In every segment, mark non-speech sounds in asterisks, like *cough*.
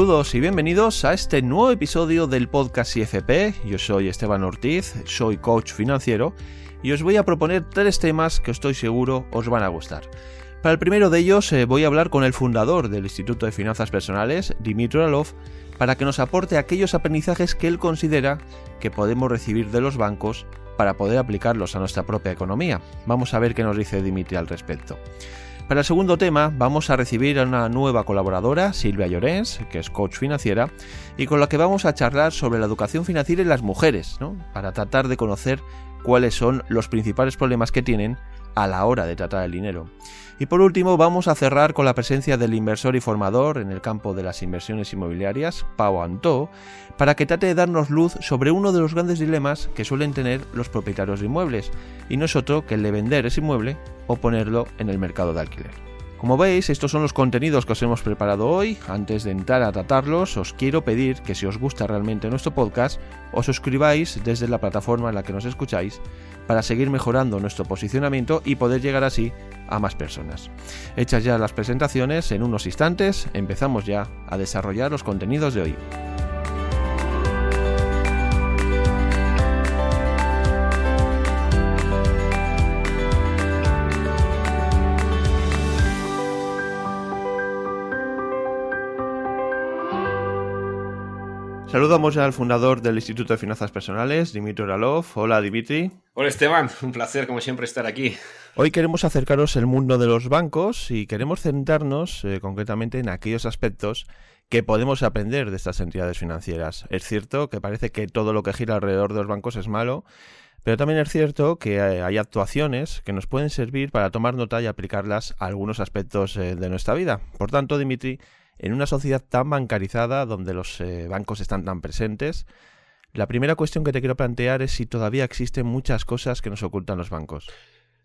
Saludos y bienvenidos a este nuevo episodio del podcast IFP. Yo soy Esteban Ortiz, soy coach financiero y os voy a proponer tres temas que estoy seguro os van a gustar. Para el primero de ellos eh, voy a hablar con el fundador del Instituto de Finanzas Personales, Dimitri Oralov, para que nos aporte aquellos aprendizajes que él considera que podemos recibir de los bancos para poder aplicarlos a nuestra propia economía. Vamos a ver qué nos dice Dimitri al respecto. Para el segundo tema vamos a recibir a una nueva colaboradora, Silvia Llorens, que es coach financiera, y con la que vamos a charlar sobre la educación financiera en las mujeres, para tratar de conocer cuáles son los principales problemas que tienen a la hora de tratar el dinero. Y por último vamos a cerrar con la presencia del inversor y formador en el campo de las inversiones inmobiliarias, Pau Antó, para que trate de darnos luz sobre uno de los grandes dilemas que suelen tener los propietarios de inmuebles, y no es otro que el de vender ese inmueble o ponerlo en el mercado de alquiler. Como veis, estos son los contenidos que os hemos preparado hoy. Antes de entrar a tratarlos, os quiero pedir que si os gusta realmente nuestro podcast, os suscribáis desde la plataforma en la que nos escucháis para seguir mejorando nuestro posicionamiento y poder llegar así a más personas. Hechas ya las presentaciones, en unos instantes empezamos ya a desarrollar los contenidos de hoy. Saludamos ya al fundador del Instituto de Finanzas Personales, Dimitri Oralov. Hola, Dimitri. Hola, Esteban. Un placer, como siempre, estar aquí. Hoy queremos acercaros el mundo de los bancos y queremos centrarnos eh, concretamente en aquellos aspectos que podemos aprender de estas entidades financieras. Es cierto que parece que todo lo que gira alrededor de los bancos es malo, pero también es cierto que hay actuaciones que nos pueden servir para tomar nota y aplicarlas a algunos aspectos eh, de nuestra vida. Por tanto, Dimitri, en una sociedad tan bancarizada, donde los eh, bancos están tan presentes, la primera cuestión que te quiero plantear es si todavía existen muchas cosas que nos ocultan los bancos.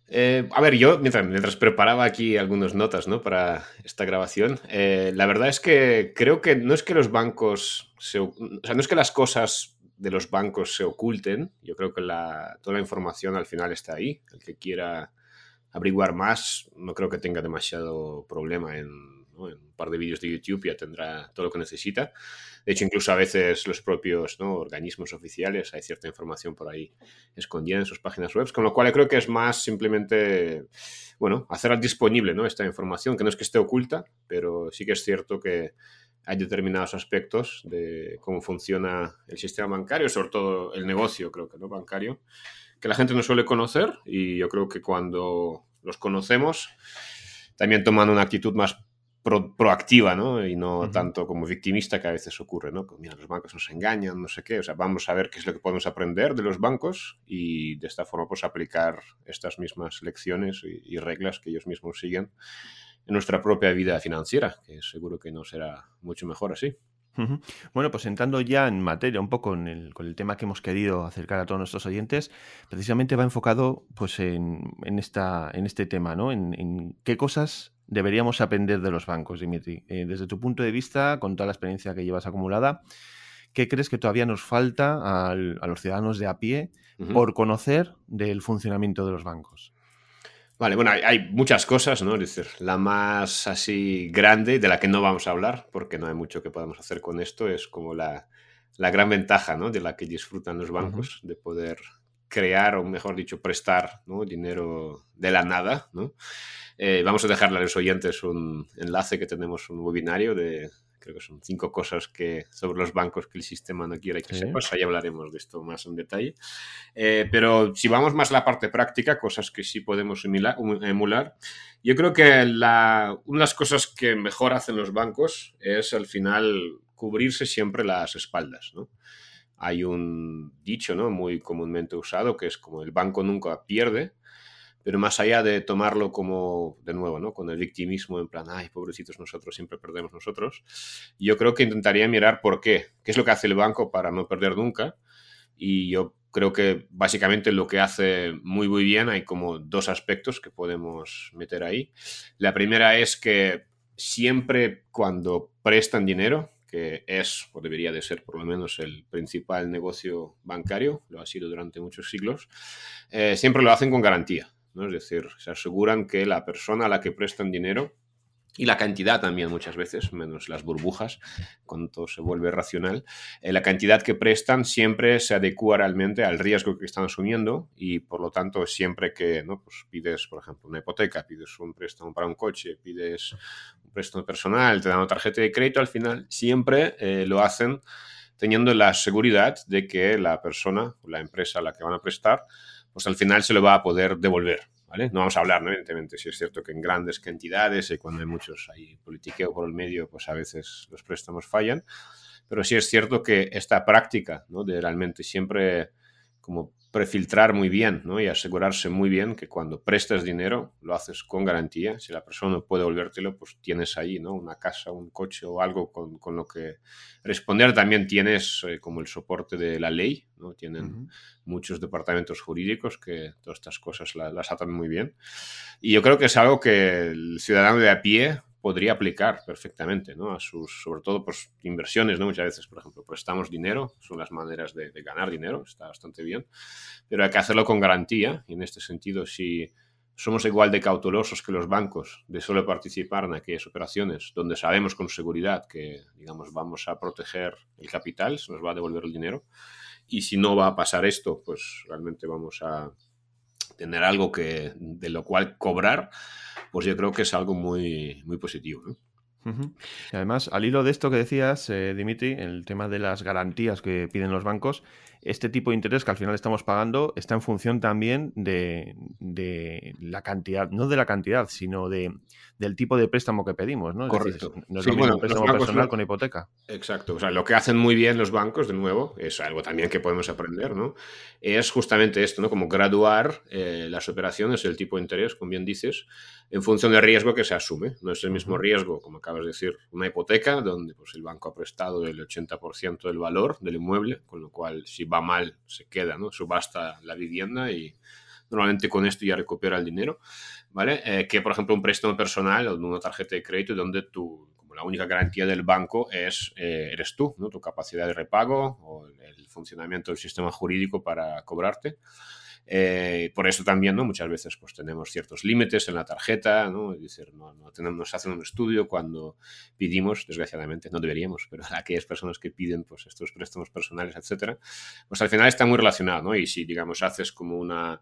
Eh, a ver, yo mientras, preparaba aquí algunas notas ¿no? para esta grabación, eh, la verdad es que creo que no es que los bancos, se, o sea, no es que las cosas de los bancos se oculten, yo creo que la, toda la información al final está ahí. El que quiera averiguar más, no creo que tenga demasiado problema en en un par de vídeos de YouTube ya tendrá todo lo que necesita. De hecho, incluso a veces los propios organismos oficiales hay cierta información por ahí escondida en sus páginas web, con lo cual creo que es más simplemente, bueno, hacer disponible ¿no? esta información, que no es que esté oculta, pero sí que es cierto que hay determinados aspectos de cómo funciona el sistema bancario, sobre todo el negocio, creo que no bancario, que la gente no suele conocer y yo creo que cuando los conocemos, también toman una actitud más proactiva, ¿no? Y no tanto como victimista que a veces ocurre, ¿no? Mira, los bancos nos engañan, no sé qué. O sea, vamos a ver qué es lo que podemos aprender de los bancos y de esta forma, pues, aplicar estas mismas lecciones y, reglas que ellos mismos siguen en nuestra propia vida financiera, que seguro que no será mucho mejor así. Bueno, pues entrando ya en materia, un poco con el, tema que hemos querido acercar a todos nuestros oyentes, precisamente va enfocado pues en, esta, en este tema, ¿no? en qué cosas deberíamos aprender de los bancos, Dimitri? Eh, desde tu punto de vista, con toda la experiencia que llevas acumulada, ¿qué crees que todavía nos falta a los ciudadanos de a pie por conocer del funcionamiento de los bancos? Vale, bueno, hay, muchas cosas, ¿no? Es decir, la más así grande, de la que no vamos a hablar, porque no hay mucho que podamos hacer con esto, es como la, gran ventaja, ¿no? De la que disfrutan los bancos, de poder crear, o mejor dicho, prestar dinero de la nada, ¿no? Eh, vamos a dejarle a los oyentes un enlace que tenemos un webinario de, creo que son cinco cosas que sobre los bancos que el sistema no quiere que sepas. Ahí hablaremos de esto más en detalle. Eh, pero si vamos más a la parte práctica, cosas que sí podemos emular, yo creo que la, una de las cosas que mejor hacen los bancos es al final cubrirse siempre las espaldas. ¿no? Hay un dicho ¿no? muy comúnmente usado que es como el banco nunca pierde pero más allá de tomarlo como, de nuevo, ¿no? Con el victimismo, en plan, ay, pobrecitos nosotros, siempre perdemos nosotros, yo creo que intentaría mirar por qué, qué es lo que hace el banco para no perder nunca. Y yo creo que básicamente lo que hace muy, muy bien, hay como dos aspectos que podemos meter ahí. La primera es que siempre cuando prestan dinero, es o debería de ser por lo menos el principal negocio bancario, lo ha sido durante muchos siglos, eh, siempre lo hacen con garantía. Es decir, se aseguran que la persona a la que prestan dinero y la cantidad también muchas veces, menos las burbujas, cuando todo se vuelve racional, eh, la cantidad que prestan siempre se adecua realmente al riesgo que están asumiendo y por lo tanto siempre que ¿no? pues pides, por ejemplo, una hipoteca, pides un préstamo para un coche, pides un préstamo personal, te dan una tarjeta de crédito, al final siempre eh, lo hacen teniendo la seguridad de que la persona, la empresa a la que van a prestar, pues al final se lo va a poder devolver. No vamos a hablar, evidentemente, si es cierto que en grandes cantidades y cuando hay muchos, hay politiqueo por el medio, pues a veces los préstamos fallan, pero sí es cierto que esta práctica, ¿no? De realmente siempre como prefiltrar muy bien ¿no? y asegurarse muy bien que cuando prestas dinero lo haces con garantía. Si la persona no puede devolvértelo, pues tienes ahí ¿no? una casa, un coche o algo con, con lo que responder. También tienes eh, como el soporte de la ley. ¿no? Tienen muchos departamentos jurídicos que todas estas cosas las, las atan muy bien. Y yo creo que es algo que el ciudadano de a pie podría aplicar perfectamente, ¿no? A sus, sobre todo, pues, inversiones, ¿no? Muchas veces, por ejemplo, prestamos dinero, son las maneras de, ganar dinero, está bastante bien, pero hay que hacerlo con garantía y en este sentido, si somos igual de cautelosos que los bancos de solo participar en aquellas operaciones donde sabemos con seguridad que, digamos, vamos a proteger el capital, se nos va a devolver el dinero, y si no va a pasar esto, pues realmente vamos a tener algo que, de lo cual cobrar, pues yo creo que es algo muy, muy positivo. Y además, al hilo de esto que decías, eh, Dimitri, el tema de las garantías que piden los bancos, este tipo de interés que al final estamos pagando está en función también de, la cantidad, no de la cantidad, sino de, del tipo de préstamo que pedimos, ¿no? Correcto. no es un préstamo personal con hipoteca. Exacto. O sea, lo que hacen muy bien los bancos, de nuevo, es algo también que podemos aprender, ¿no? Es justamente esto, ¿no? Como graduar eh, las operaciones, el tipo de interés, como bien dices, en función del riesgo que se asume. No es el mismo riesgo, como acabas de decir, una hipoteca, donde pues, el banco ha prestado el 80% del valor del inmueble, con lo cual si va mal se queda, ¿no? Subasta la vivienda y normalmente con esto ya recupera el dinero, ¿vale? Eh, que por ejemplo un préstamo personal o una tarjeta de crédito donde tú, como la única garantía del banco es, eh, eres tú, ¿no? Tu capacidad de repago o el funcionamiento del sistema jurídico para cobrarte. Eh, por eso también, ¿no? Muchas veces pues tenemos ciertos límites en la tarjeta, ¿no? Es decir, no, no tenemos, nos hacen un estudio cuando pedimos, desgraciadamente, no deberíamos, pero *laughs* aquellas personas que piden pues estos préstamos personales, etcétera, pues al final está muy relacionado, ¿no? Y si, digamos, haces como una,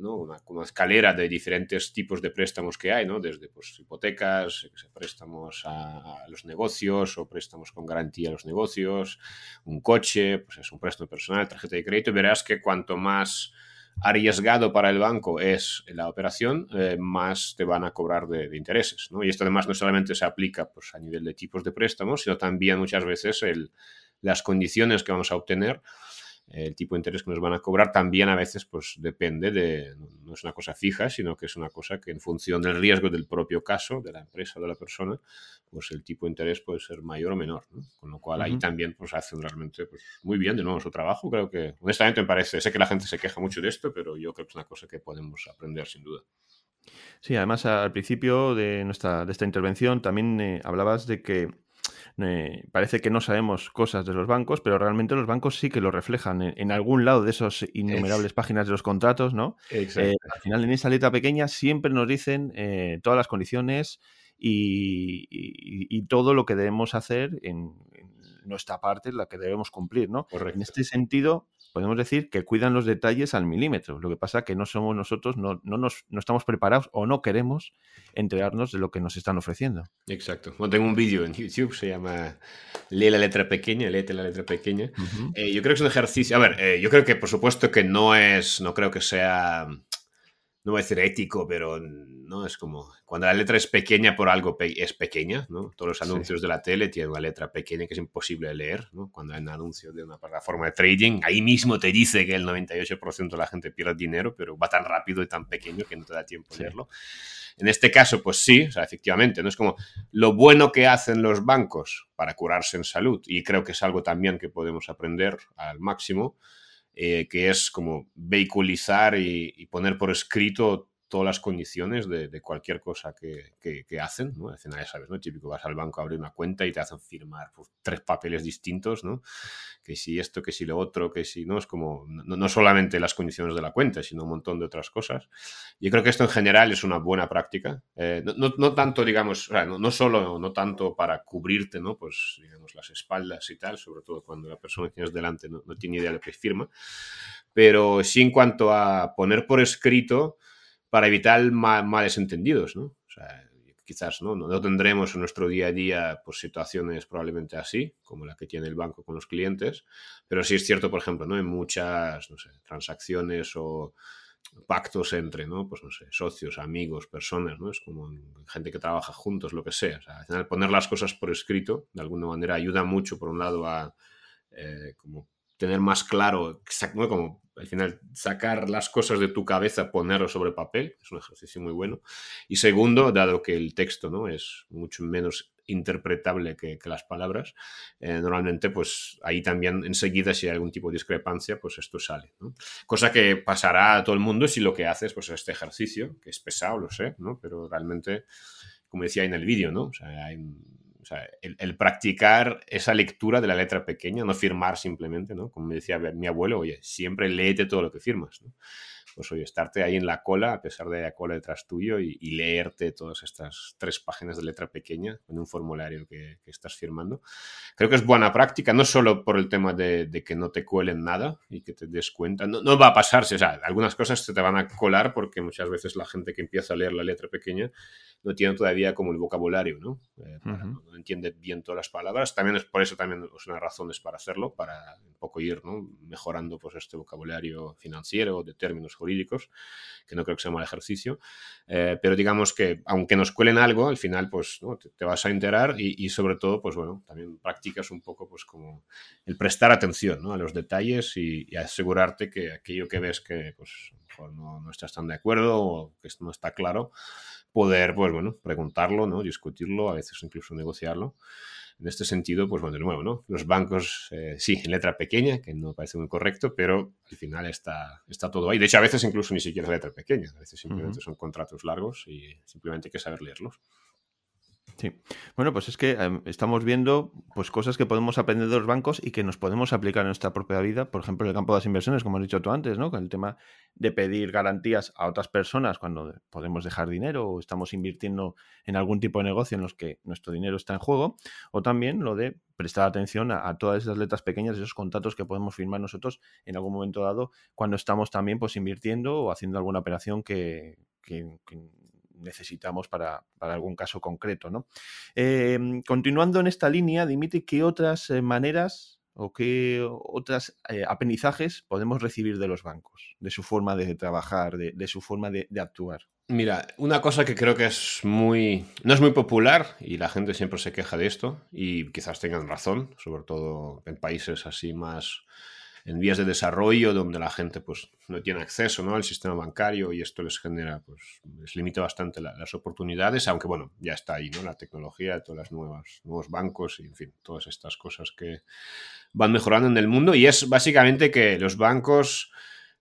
¿no? una, escalera de diferentes tipos de préstamos que hay, ¿no? Desde pues, hipotecas, préstamos a, a, los negocios o préstamos con garantía a los negocios, un coche, pues es un préstamo personal, tarjeta de crédito, verás que cuanto más arriesgado para el banco es la operación, eh, más te van a cobrar de, intereses. ¿no? Y esto además no solamente se aplica pues, a nivel de tipos de préstamos, sino también muchas veces las condiciones que vamos a obtener el tipo de interés que nos van a cobrar también a veces pues depende de, no es una cosa fija, sino que es una cosa que en función del riesgo del propio caso, de la empresa o de la persona, pues el tipo de interés puede ser mayor o menor, con lo cual ahí también pues hacen realmente pues, muy bien de nuevo su trabajo, creo que honestamente me parece, sé que la gente se queja mucho de esto, pero yo creo que es una cosa que podemos aprender sin duda. Sí, además al principio de, nuestra, de esta intervención también eh, hablabas de que eh, parece que no sabemos cosas de los bancos, pero realmente los bancos sí que lo reflejan en, algún lado de esas innumerables páginas de los contratos, ¿no? Eh, al final, en esa letra pequeña siempre nos dicen eh, todas las condiciones y, todo lo que debemos hacer en, nuestra parte, la que debemos cumplir, ¿no? En este sentido, podemos decir que cuidan los detalles al milímetro. Lo que pasa es que no somos nosotros, no, no, nos, no estamos preparados o no queremos enterarnos de lo que nos están ofreciendo. Exacto. Bueno, tengo un vídeo en YouTube, se llama Lee la letra pequeña, léete la letra pequeña. Eh, yo creo que es un ejercicio, a ver, eh, yo creo que por supuesto que no es, no creo que sea no voy a decir ético, pero no es como cuando la letra es pequeña por algo es pequeña, ¿no? Todos los anuncios de la tele tienen una letra pequeña que es imposible de leer, ¿no? Cuando hay un anuncio de una plataforma de trading, ahí mismo te dice que el 98% de la gente pierde dinero, pero va tan rápido y tan pequeño que no te da tiempo de leerlo. En este caso, pues sí, o sea, efectivamente, no es como lo bueno que hacen los bancos para curarse en salud, y creo que es algo también que podemos aprender al máximo, eh, que es como vehiculizar y, poner por escrito todas las condiciones de, cualquier cosa que, que, hacen, ¿no? Al final ya sabes, ¿no? Típico, vas al banco a abrir una cuenta y te hacen firmar pues, tres papeles distintos, ¿no? Que si esto, que si lo otro, que si no, es como, no, no, solamente las condiciones de la cuenta, sino un montón de otras cosas. Yo creo que esto en general es una buena práctica, eh, no, no, tanto, digamos, o sea, no, solo, no tanto para cubrirte, ¿no? Pues, digamos, las espaldas y tal, sobre todo cuando la persona que tienes delante no, tiene idea de lo que firma, pero sí en cuanto a poner por escrito para evitar males entendidos, ¿no? O sea, quizás ¿no? ¿no? tendremos en nuestro día a día pues, situaciones probablemente así, como la que tiene el banco con los clientes, pero sí es cierto, por ejemplo, ¿no? en muchas transacciones o pactos entre, ¿no? Pues no sé, socios, amigos, personas, ¿no? Es como gente que trabaja juntos, lo que sea al final poner las cosas por escrito, de alguna manera, ayuda mucho, por un lado, a eh, como tener más claro, como al final sacar las cosas de tu cabeza, ponerlo sobre papel, es un ejercicio muy bueno. Y segundo, dado que el texto ¿no? es mucho menos interpretable que, las palabras, eh, normalmente pues ahí también enseguida si hay algún tipo de discrepancia, pues esto sale. Cosa que pasará a todo el mundo si lo que haces pues este ejercicio, que es pesado, lo sé, ¿no? pero realmente, como decía en el vídeo, ¿no? Hay o sea, el, practicar esa lectura de la letra pequeña, no firmar simplemente, ¿no? Como me decía mi abuelo, oye, siempre léete todo lo que firmas, ¿no? Pues oye, estarte ahí en la cola, a pesar de la cola detrás tuyo, y, leerte todas estas tres páginas de letra pequeña en un formulario que, estás firmando. Creo que es buena práctica, no solo por el tema de, que no te cuelen nada y que te des cuenta. No, no va a pasarse, o sea, algunas cosas se te van a colar porque muchas veces la gente que empieza a leer la letra pequeña no tiene todavía como el vocabulario, ¿no? Eh, no, entiende bien todas las palabras. También es por eso también es una razón es para hacerlo, para un poco ir ¿no? mejorando pues este vocabulario financiero de términos jurídicos, que no creo que sea mal ejercicio. Eh, pero digamos que aunque nos cuelen algo, al final pues ¿no? te, vas a enterar y, sobre todo pues bueno, también practicas un poco pues como el prestar atención ¿no? a los detalles y, y, asegurarte que aquello que ves que pues no, no estás tan de acuerdo o que no está claro, poder, pues bueno, preguntarlo, ¿no? Discutirlo, a veces incluso negociarlo. En este sentido, pues bueno, de nuevo, ¿no? Los bancos, eh, sí, en letra pequeña, que no parece muy correcto, pero al final está, está todo ahí. De hecho, a veces incluso ni siquiera es letra pequeña, a veces simplemente son contratos largos y simplemente hay que saber leerlos. Sí. Bueno, pues es que em, estamos viendo pues cosas que podemos aprender de los bancos y que nos podemos aplicar en nuestra propia vida. Por ejemplo, en el campo de las inversiones, como has dicho tú antes, ¿no? Con el tema de pedir garantías a otras personas cuando podemos dejar dinero o estamos invirtiendo en algún tipo de negocio en los que nuestro dinero está en juego. O también lo de prestar atención a, todas esas letras pequeñas, esos contratos que podemos firmar nosotros en algún momento dado cuando estamos también pues invirtiendo o haciendo alguna operación que, que necesitamos para, algún caso concreto. ¿no? Em, continuando en esta línea, Dimitri, ¿qué otras eh, maneras o qué otras eh, aprendizajes podemos recibir de los bancos, de su forma de trabajar, de, su forma de, actuar? Mira, una cosa que creo que es muy. no es muy popular y la gente siempre se queja de esto, y quizás tengan razón, sobre todo en países así más en vías de desarrollo donde la gente pues no tiene acceso ¿no? al sistema bancario y esto les genera, pues les limita bastante las oportunidades, aunque bueno, ya está ahí, ¿no? La tecnología, todas las nuevas, nuevos bancos y en fin, todas estas cosas que van mejorando en el mundo y es básicamente que los bancos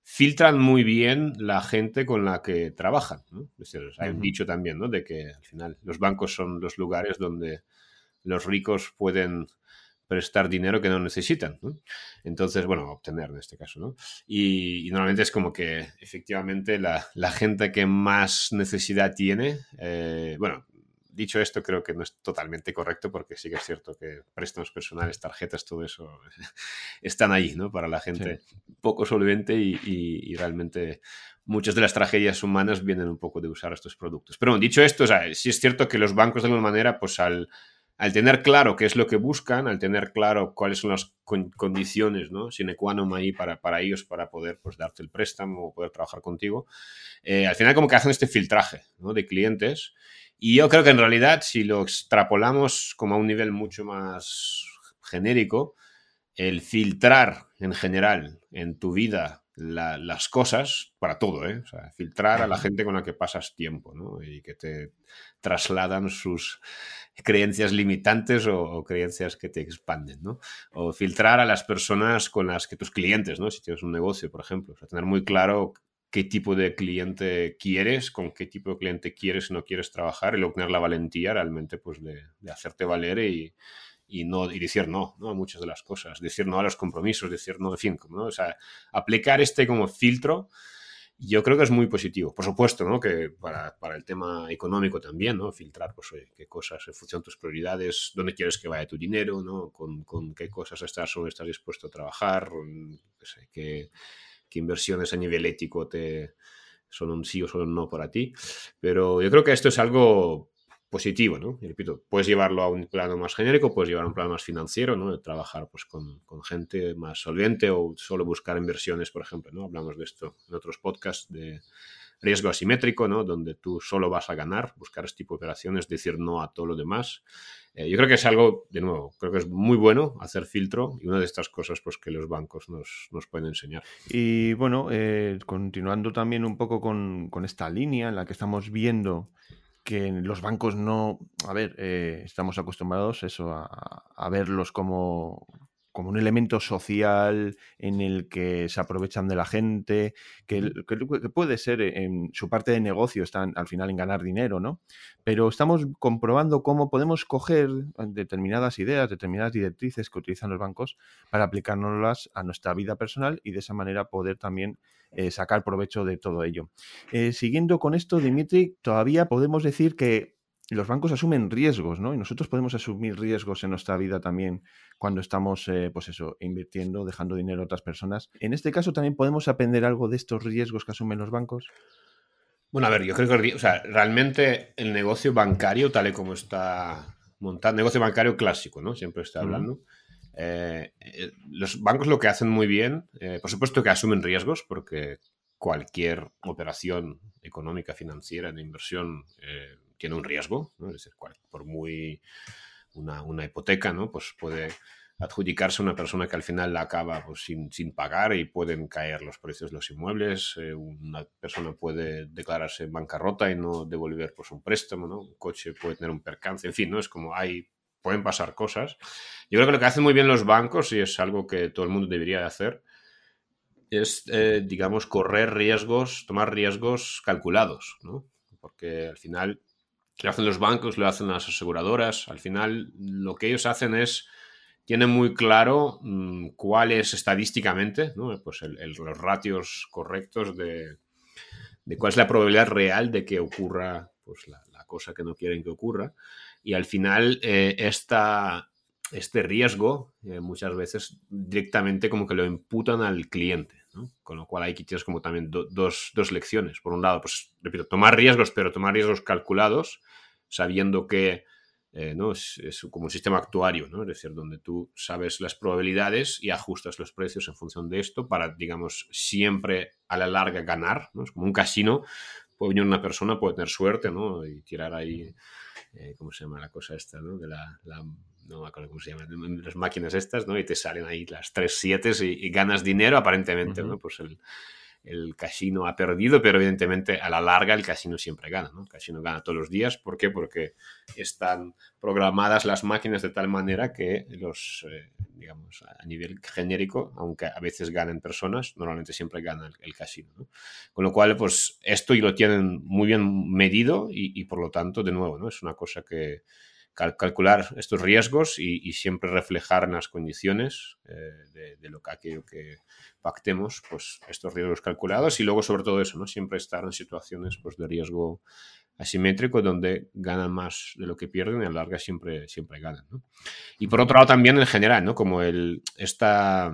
filtran muy bien la gente con la que trabajan. ¿no? Es decir, hay un dicho también, ¿no? De que al final los bancos son los lugares donde los ricos pueden prestar dinero que no necesitan. Entonces, bueno, obtener en este caso. ¿no? Y, normalmente es como que efectivamente la, la gente que más necesidad tiene, eh, bueno, dicho esto, creo que no es totalmente correcto porque sí que es cierto que préstamos personales, tarjetas, todo eso *laughs* están ahí, ¿no? Para la gente poco solvente y, y, realmente muchas de las tragedias humanas vienen un poco de usar estos productos. Pero bueno, dicho esto, o sea, sí es cierto que los bancos de alguna manera, pues al al tener claro qué es lo que buscan, al tener claro cuáles son las condiciones, ¿no? Sine qua non ahí para, para ellos, para poder pues, darte el préstamo o poder trabajar contigo, eh, al final como que hacen este filtraje ¿no? de clientes. Y yo creo que en realidad, si lo extrapolamos como a un nivel mucho más genérico, el filtrar en general en tu vida las cosas para todo, ¿eh? O sea, filtrar a la gente con la que pasas tiempo, ¿no? Y que te trasladan sus creencias limitantes o, creencias que te expanden, ¿no? O filtrar a las personas con las que tus clientes, ¿no? Si tienes un negocio, por ejemplo, o tener muy claro qué tipo de cliente quieres, con qué tipo de cliente quieres y no quieres trabajar y luego tener la valentía realmente pues de, hacerte valer y, y, no, y decir no, no a muchas de las cosas, decir no a los compromisos, decir no, en fin, ¿no? o sea, aplicar este como filtro yo creo que es muy positivo. Por supuesto, ¿no? Que para, para el tema económico también, ¿no? Filtrar, pues, qué cosas en función de tus prioridades, dónde quieres que vaya tu dinero, ¿no? Con, con qué cosas estás estás dispuesto a trabajar, qué, qué inversiones a nivel ético te son un sí o son un no para ti. Pero yo creo que esto es algo positivo, ¿no? Y repito, puedes llevarlo a un plano más genérico, puedes llevar a un plano más financiero, ¿no? De trabajar pues, con, gente más solvente o solo buscar inversiones, por ejemplo, ¿no? Hablamos de esto en otros podcasts de riesgo asimétrico, ¿no? Donde tú solo vas a ganar, buscar este tipo de operaciones, decir no a todo lo demás. Eh, yo creo que es algo, de nuevo, creo que es muy bueno hacer filtro y una de estas cosas pues que los bancos nos, nos pueden enseñar. Y bueno, eh, continuando también un poco con, con esta línea en la que estamos viendo que los bancos no, a ver, eh, estamos acostumbrados eso a, verlos como, como, un elemento social en el que se aprovechan de la gente, que, puede ser en su parte de negocio, están al final en ganar dinero, ¿no? Pero estamos comprobando cómo podemos coger determinadas ideas, determinadas directrices que utilizan los bancos para aplicárnoslas a nuestra vida personal y de esa manera poder también eh, sacar provecho de todo ello. Eh, siguiendo con esto, Dimitri, todavía podemos decir que los bancos asumen riesgos, ¿no? Y nosotros podemos asumir riesgos en nuestra vida también cuando estamos, eh, pues eso, invirtiendo, dejando dinero a otras personas. En este caso también podemos aprender algo de estos riesgos que asumen los bancos. Bueno, a ver, yo creo que o sea, realmente el negocio bancario, tal y como está montado, negocio bancario clásico, ¿no? Siempre está hablando. Eh, eh, los bancos lo que hacen muy bien, eh, por supuesto que asumen riesgos, porque cualquier operación económica, financiera, de inversión, tiene un riesgo, ¿no? es decir, por muy una, hipoteca, ¿no? Pues puede adjudicarse una persona que al final la acaba pues, sin, pagar y pueden caer los precios de los inmuebles. una persona puede declararse bancarrota y no devolver pues, un préstamo, ¿no? Un coche puede tener un percance, en fin, ¿no? Es como hay pueden pasar cosas. Yo creo que lo que hacen muy bien los bancos, y es algo que todo el mundo debería de hacer, es, eh, digamos, correr riesgos, tomar riesgos calculados. Porque al final lo hacen los bancos, lo hacen las aseguradoras, al final lo que ellos hacen es, tienen muy claro mm, cuál es estadísticamente, ¿no? Pues los ratios correctos de, de, cuál es la probabilidad real de que ocurra pues, la, la cosa que no quieren que ocurra. Y al final eh, este riesgo eh, muchas veces directamente como que lo imputan al cliente, Con lo cual aquí tienes como también dos, dos, lecciones. Por un lado, pues repito, tomar riesgos, pero tomar riesgos calculados, sabiendo que eh, ¿no? Es, como un sistema actuario, ¿no? es decir, donde tú sabes las probabilidades y ajustas los precios en función de esto para, digamos, siempre a la larga ganar. ¿no? Es como un casino, puede venir una persona, puede tener suerte ¿no? y tirar ahí eh, ¿cómo se llama la cosa esta? ¿no? De la, no me acuerdo cómo se llama, las máquinas estas, ¿no? Y te salen ahí las tres siete y, ganas dinero aparentemente, ¿no? Pues el, el casino ha perdido, pero evidentemente a la larga el casino siempre gana, ¿no? El casino gana todos los días, ¿por qué? Porque están programadas las máquinas de tal manera que los, eh, digamos, a nivel genérico, aunque a veces ganen personas, normalmente siempre gana el, casino, ¿no? Con lo cual, pues esto y lo tienen muy bien medido y, y por lo tanto, de nuevo, ¿no? Es una cosa que calcular estos riesgos y, siempre reflejar en las condiciones eh, de, lo que que pactemos, pues estos riesgos calculados y luego sobre todo eso, ¿no? Siempre estar en situaciones pues, de riesgo asimétrico donde ganan más de lo que pierden y a la larga siempre, siempre ganan. Y por otro lado también en general, ¿no? Como el, esta,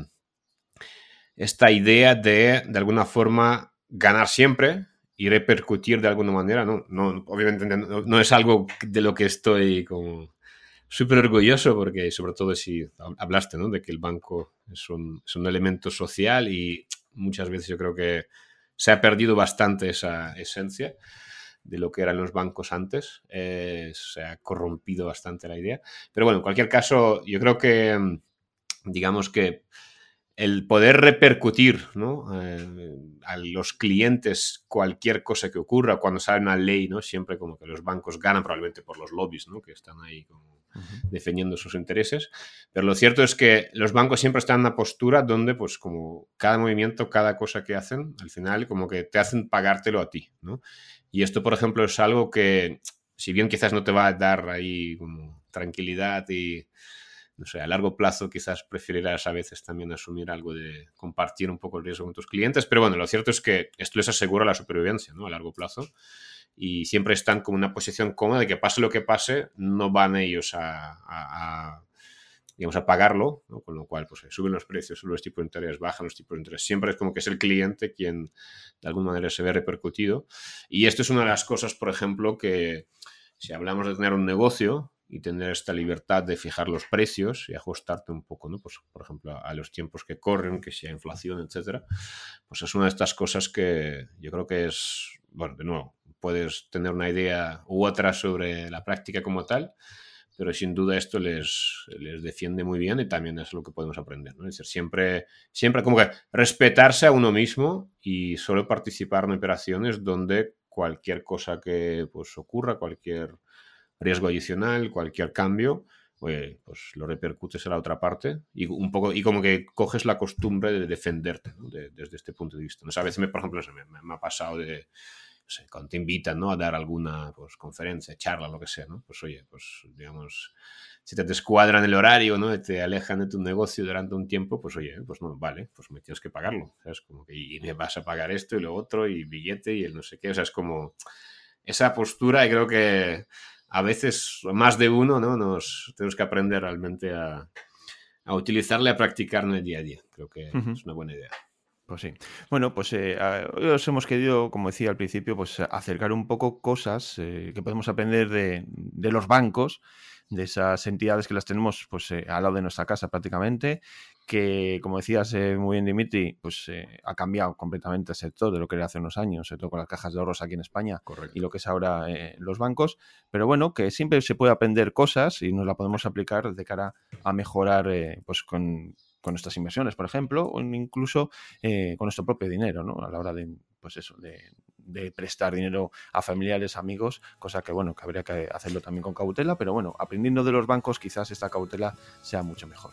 esta idea de, de alguna forma, ganar siempre, y repercutir de alguna manera, no, no obviamente no, es algo de lo que estoy como súper orgulloso porque sobre todo si hablaste ¿no? de que el banco es un, es un, elemento social y muchas veces yo creo que se ha perdido bastante esa esencia de lo que eran los bancos antes, eh, se ha corrompido bastante la idea, pero bueno, en cualquier caso yo creo que digamos que el poder repercutir eh, a los clientes cualquier cosa que ocurra cuando sale una ley, ¿no? Siempre como que los bancos ganan probablemente por los lobbies, ¿no? Que están ahí como defendiendo sus intereses. Pero lo cierto es que los bancos siempre están en una postura donde, pues, como cada movimiento, cada cosa que hacen, al final, como que te hacen pagártelo a ti, ¿no? Y esto, por ejemplo, es algo que, si bien quizás no te va a dar ahí como tranquilidad y no sé, a largo plazo quizás preferirás a veces también asumir algo de compartir un poco el riesgo con tus clientes, pero bueno, lo cierto es que esto les asegura la supervivencia, ¿no? A largo plazo y siempre están como en una posición cómoda de que pase lo que pase, no van ellos a, digamos, a pagarlo, ¿no? con lo cual pues, suben los precios, suben los tipos de interés, bajan los tipos de interés. Siempre es como que es el cliente quien de alguna manera se ve repercutido. Y esto es una de las cosas, por ejemplo, que si hablamos de tener un negocio, y tener esta libertad de fijar los precios y ajustarte un poco, ¿no? Pues, por ejemplo, a los tiempos que corren, que sea inflación, etcétera, pues es una de estas cosas que yo creo que es, bueno, de nuevo, puedes tener una idea u otra sobre la práctica como tal, pero sin duda esto les, les defiende muy bien y también es lo que podemos aprender, ¿no? Es decir, siempre, siempre como que respetarse a uno mismo y solo participar en operaciones donde cualquier cosa que pues ocurra, cualquier riesgo adicional, cualquier cambio, pues, lo repercutes en la otra parte y un poco y como que coges la costumbre de defenderte desde este punto de vista. ¿no? a veces, me, por ejemplo, me, ha pasado de, cuando te invitan ¿no? a dar alguna pues, conferencia, charla, lo que sea, ¿no? pues oye, pues digamos, si te descuadran el horario, ¿no? te alejan de tu negocio durante un tiempo, pues oye, pues no, vale, pues me tienes que pagarlo, ¿sabes? Como que y me vas a pagar esto y lo otro y billete y el no sé qué, o sea, es como esa postura y creo que a veces más de uno, ¿no? Nos tenemos que aprender realmente a, a utilizarle, a practicar en el día a día. Creo que es una buena idea. Pues sí. Bueno, pues eh, hoy os hemos querido, como decía al principio, pues acercar un poco cosas eh, que podemos aprender de, de, los bancos, de esas entidades que las tenemos pues eh, al lado de nuestra casa prácticamente, que, como decías eh, muy bien, Dimitri, pues eh, ha cambiado completamente el sector de lo que era hace unos años, sobre todo con las cajas de ahorros aquí en España y lo que es ahora eh, los bancos. Pero bueno, que siempre se puede aprender cosas y nos la podemos aplicar de cara a mejorar pues con, con nuestras inversiones, por ejemplo, o incluso con nuestro propio dinero, ¿no? A la hora de, pues eso, de, de prestar dinero a familiares, amigos, cosa que bueno, que habría que hacerlo también con cautela, pero bueno, aprendiendo de los bancos quizás esta cautela sea mucho mejor.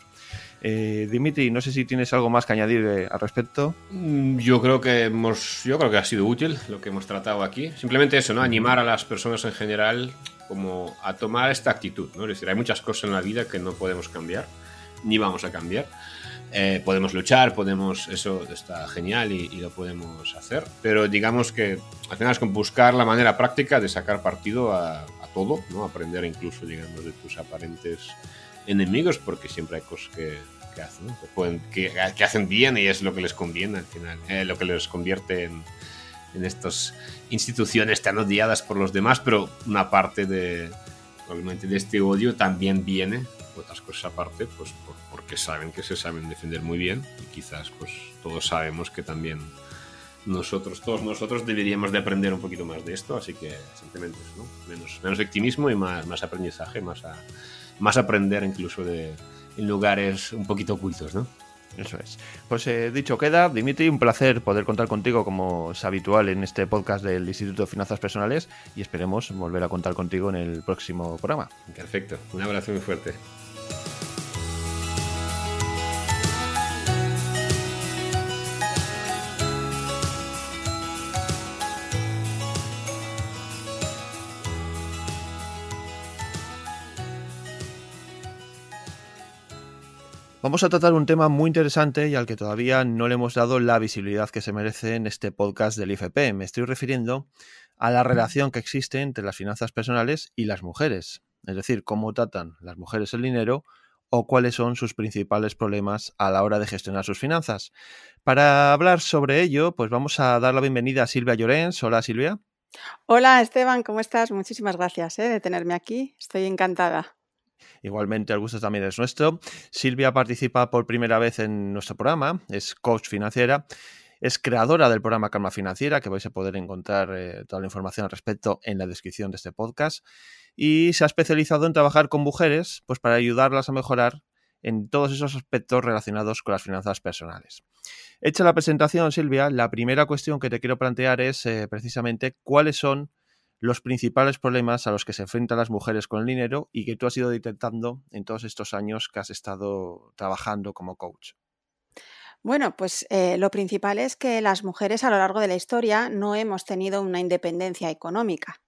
Eh, Dimitri, no sé si tienes algo más que añadir eh, al respecto. Mm, yo creo que hemos, yo creo que ha sido útil lo que hemos tratado aquí. Simplemente eso, ¿no? Animar a las personas en general como a tomar esta actitud, ¿no? Es decir, hay muchas cosas en la vida que no podemos cambiar, ni vamos a cambiar. Eh, podemos luchar, podemos, eso está genial y, lo podemos hacer, pero digamos que al final es con buscar la manera práctica de sacar partido a, todo, ¿no? aprender incluso, digamos, de tus aparentes enemigos, porque siempre hay cosas que, que hacen, que, que, hacen bien y es lo que les conviene al final, eh, lo que les convierte en, en estas instituciones tan odiadas por los demás, pero una parte de, probablemente de este odio también viene, otras cosas aparte, pues por porque saben que se saben defender muy bien y quizás pues todos sabemos que también nosotros, todos nosotros deberíamos de aprender un poquito más de esto, así que simplemente ¿no? menos, menos victimismo y más, más aprendizaje, más, a, más aprender incluso de, en lugares un poquito ocultos, ¿no? Eso es. Pues eh, dicho queda, Dimitri, un placer poder contar contigo como es habitual en este podcast del Instituto de Finanzas Personales y esperemos volver a contar contigo en el próximo programa. Perfecto, un abrazo muy fuerte. Vamos a tratar un tema muy interesante y al que todavía no le hemos dado la visibilidad que se merece en este podcast del IFP. Me estoy refiriendo a la relación que existe entre las finanzas personales y las mujeres, es decir, cómo tratan las mujeres el dinero o cuáles son sus principales problemas a la hora de gestionar sus finanzas. Para hablar sobre ello, pues vamos a dar la bienvenida a Silvia Llorens. Hola Silvia. Hola Esteban, ¿cómo estás? Muchísimas gracias ¿eh? de tenerme aquí. Estoy encantada. Igualmente, el gusto también es nuestro. Silvia participa por primera vez en nuestro programa, es coach financiera, es creadora del programa Calma Financiera, que vais a poder encontrar eh, toda la información al respecto en la descripción de este podcast, y se ha especializado en trabajar con mujeres pues, para ayudarlas a mejorar en todos esos aspectos relacionados con las finanzas personales. Hecha la presentación, Silvia, la primera cuestión que te quiero plantear es eh, precisamente cuáles son los principales problemas a los que se enfrentan las mujeres con el dinero y que tú has ido detectando en todos estos años que has estado trabajando como coach. Bueno, pues eh, lo principal es que las mujeres a lo largo de la historia no hemos tenido una independencia económica.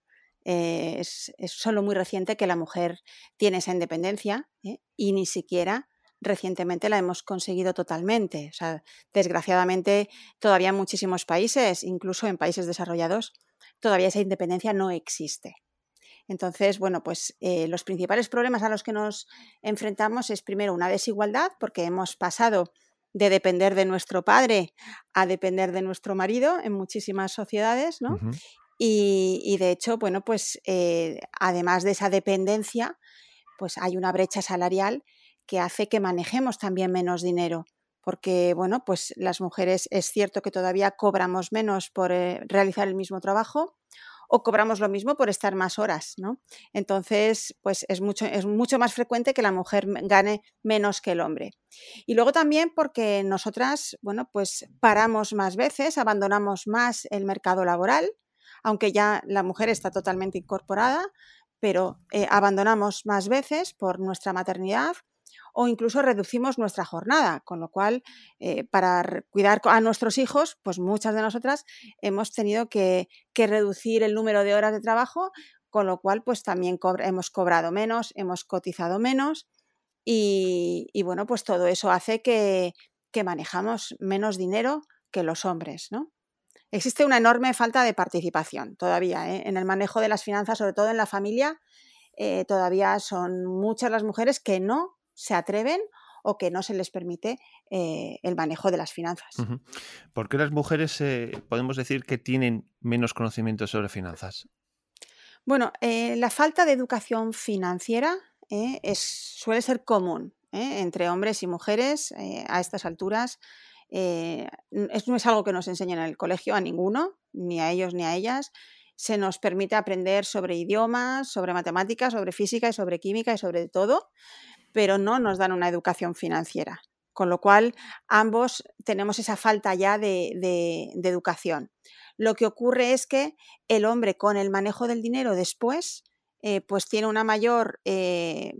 Eh, es, solo muy reciente que la mujer tiene esa independencia ¿eh? y ni siquiera recientemente la hemos conseguido totalmente. O sea, desgraciadamente, todavía en muchísimos países, incluso en países desarrollados, todavía esa independencia no existe. Entonces, bueno, pues los principales problemas a los que nos enfrentamos es primero una desigualdad, porque hemos pasado de depender de nuestro padre a depender de nuestro marido en muchísimas sociedades, ¿no? y, de hecho, bueno, pues eh, además de esa dependencia, pues hay una brecha salarial que hace que manejemos también menos dinero. Porque, bueno, pues las mujeres es cierto que todavía cobramos menos por eh, realizar el mismo trabajo, o cobramos lo mismo por estar más horas, ¿no? Entonces, pues es mucho, es mucho más frecuente que la mujer gane menos que el hombre. Y luego también porque nosotras, bueno, pues paramos más veces, abandonamos más el mercado laboral, aunque ya la mujer está totalmente incorporada, pero eh, abandonamos más veces por nuestra maternidad o incluso reducimos nuestra jornada, con lo cual eh, para cuidar a nuestros hijos, pues muchas de nosotras hemos tenido que, reducir el número de horas de trabajo, con lo cual pues también hemos cobrado menos, hemos cotizado menos y, bueno, pues todo eso hace que, manejamos menos dinero que los hombres, ¿no? Existe una enorme falta de participación todavía ¿eh? en el manejo de las finanzas, sobre todo en la familia. Eh, todavía son muchas las mujeres que no se atreven o que no se les permite eh, el manejo de las finanzas. ¿Por qué las mujeres eh, podemos decir que tienen menos conocimiento sobre finanzas? Bueno, eh, la falta de educación financiera es, suele ser común entre hombres y mujeres a estas alturas. no es algo que nos enseñen en el colegio a ninguno, ni a ellos ni a ellas. Se nos permite aprender sobre idiomas, sobre matemáticas, sobre física y sobre química y sobre todo, pero no nos dan una educación financiera. Con lo cual, ambos tenemos esa falta ya de, educación. Lo que ocurre es que el hombre con el manejo del dinero después, eh, pues tiene una mayor eh,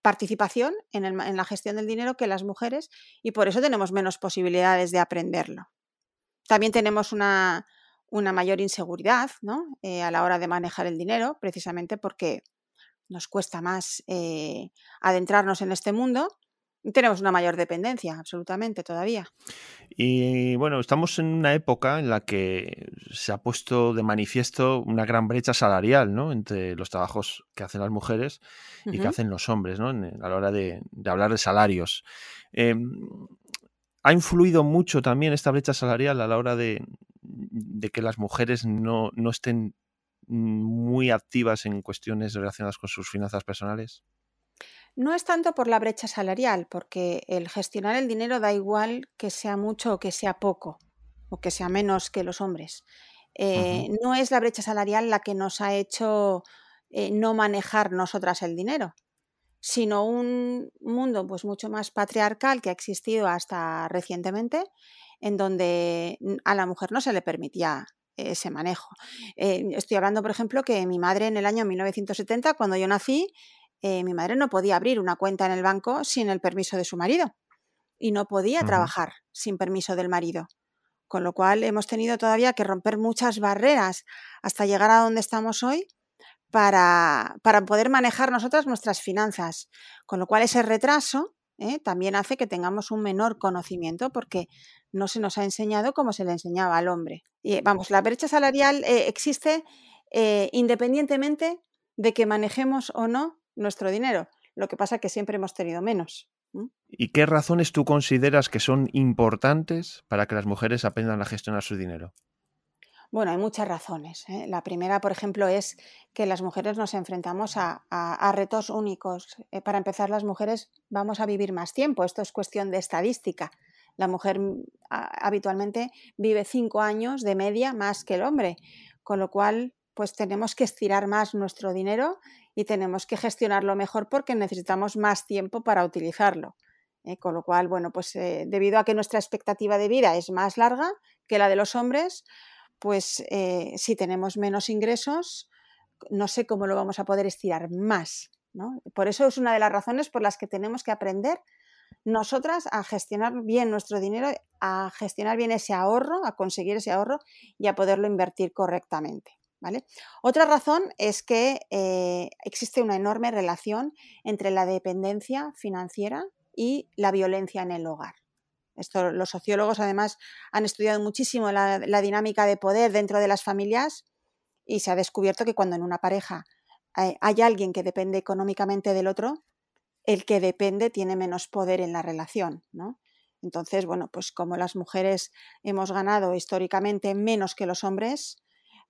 participación en, la gestión del dinero que las mujeres y por eso tenemos menos posibilidades de aprenderlo. También tenemos una, mayor inseguridad eh, a la hora de manejar el dinero, precisamente porque nos cuesta más eh, adentrarnos en este mundo. Tenemos una mayor dependencia, absolutamente, todavía. Y bueno, estamos en una época en la que se ha puesto de manifiesto una gran brecha salarial ¿no? entre los trabajos que hacen las mujeres y que hacen los hombres ¿no? a la hora de, hablar de salarios. Em, ¿Ha influido mucho también esta brecha salarial a la hora de, de que las mujeres no, no estén muy activas en cuestiones relacionadas con sus finanzas personales? No es tanto por la brecha salarial, porque el gestionar el dinero da igual que sea mucho o que sea poco, o que sea menos que los hombres. Eh, no es la brecha salarial la que nos ha hecho eh, no manejar nosotras el dinero, sino un mundo pues mucho más patriarcal que ha existido hasta recientemente, en donde a la mujer no se le permitía ese manejo. Eh, estoy hablando, por ejemplo, que mi madre en el año 1970, cuando yo nací, eh, mi madre no podía abrir una cuenta en el banco sin el permiso de su marido y no podía trabajar sin permiso del marido. Con lo cual hemos tenido todavía que romper muchas barreras hasta llegar a donde estamos hoy para, para poder manejar nosotras nuestras finanzas. Con lo cual ese retraso ¿eh? también hace que tengamos un menor conocimiento porque no se nos ha enseñado como se le enseñaba al hombre. Y vamos, la brecha salarial eh, existe eh, independientemente de que manejemos o no nuestro dinero. Lo que pasa es que siempre hemos tenido menos. ¿Y qué razones tú consideras que son importantes para que las mujeres aprendan a gestionar su dinero? Bueno, hay muchas razones. ¿eh? La primera, por ejemplo, es que las mujeres nos enfrentamos a, retos únicos. Eh, para empezar, las mujeres vamos a vivir más tiempo. Esto es cuestión de estadística. La mujer mm, habitualmente vive cinco años de media más que el hombre, con lo cual, pues tenemos que estirar más nuestro dinero y tenemos que gestionarlo mejor porque necesitamos más tiempo para utilizarlo. ¿eh? Con lo cual, bueno, pues debido a que nuestra expectativa de vida es más larga que la de los hombres, pues eh, si tenemos menos ingresos, no sé cómo lo vamos a poder estirar más. ¿no? Por eso es una de las razones por las que tenemos que aprender nosotras a gestionar bien nuestro dinero, a gestionar bien ese ahorro, a conseguir ese ahorro y a poderlo invertir correctamente. ¿Vale? Otra razón es que eh, existe una enorme relación entre la dependencia financiera y la violencia en el hogar. Esto, los sociólogos además han estudiado muchísimo la, dinámica de poder dentro de las familias y se ha descubierto que cuando en una pareja hay, hay alguien que depende económicamente del otro, el que depende tiene menos poder en la relación, ¿no? Entonces, bueno, pues como las mujeres hemos ganado históricamente menos que los hombres,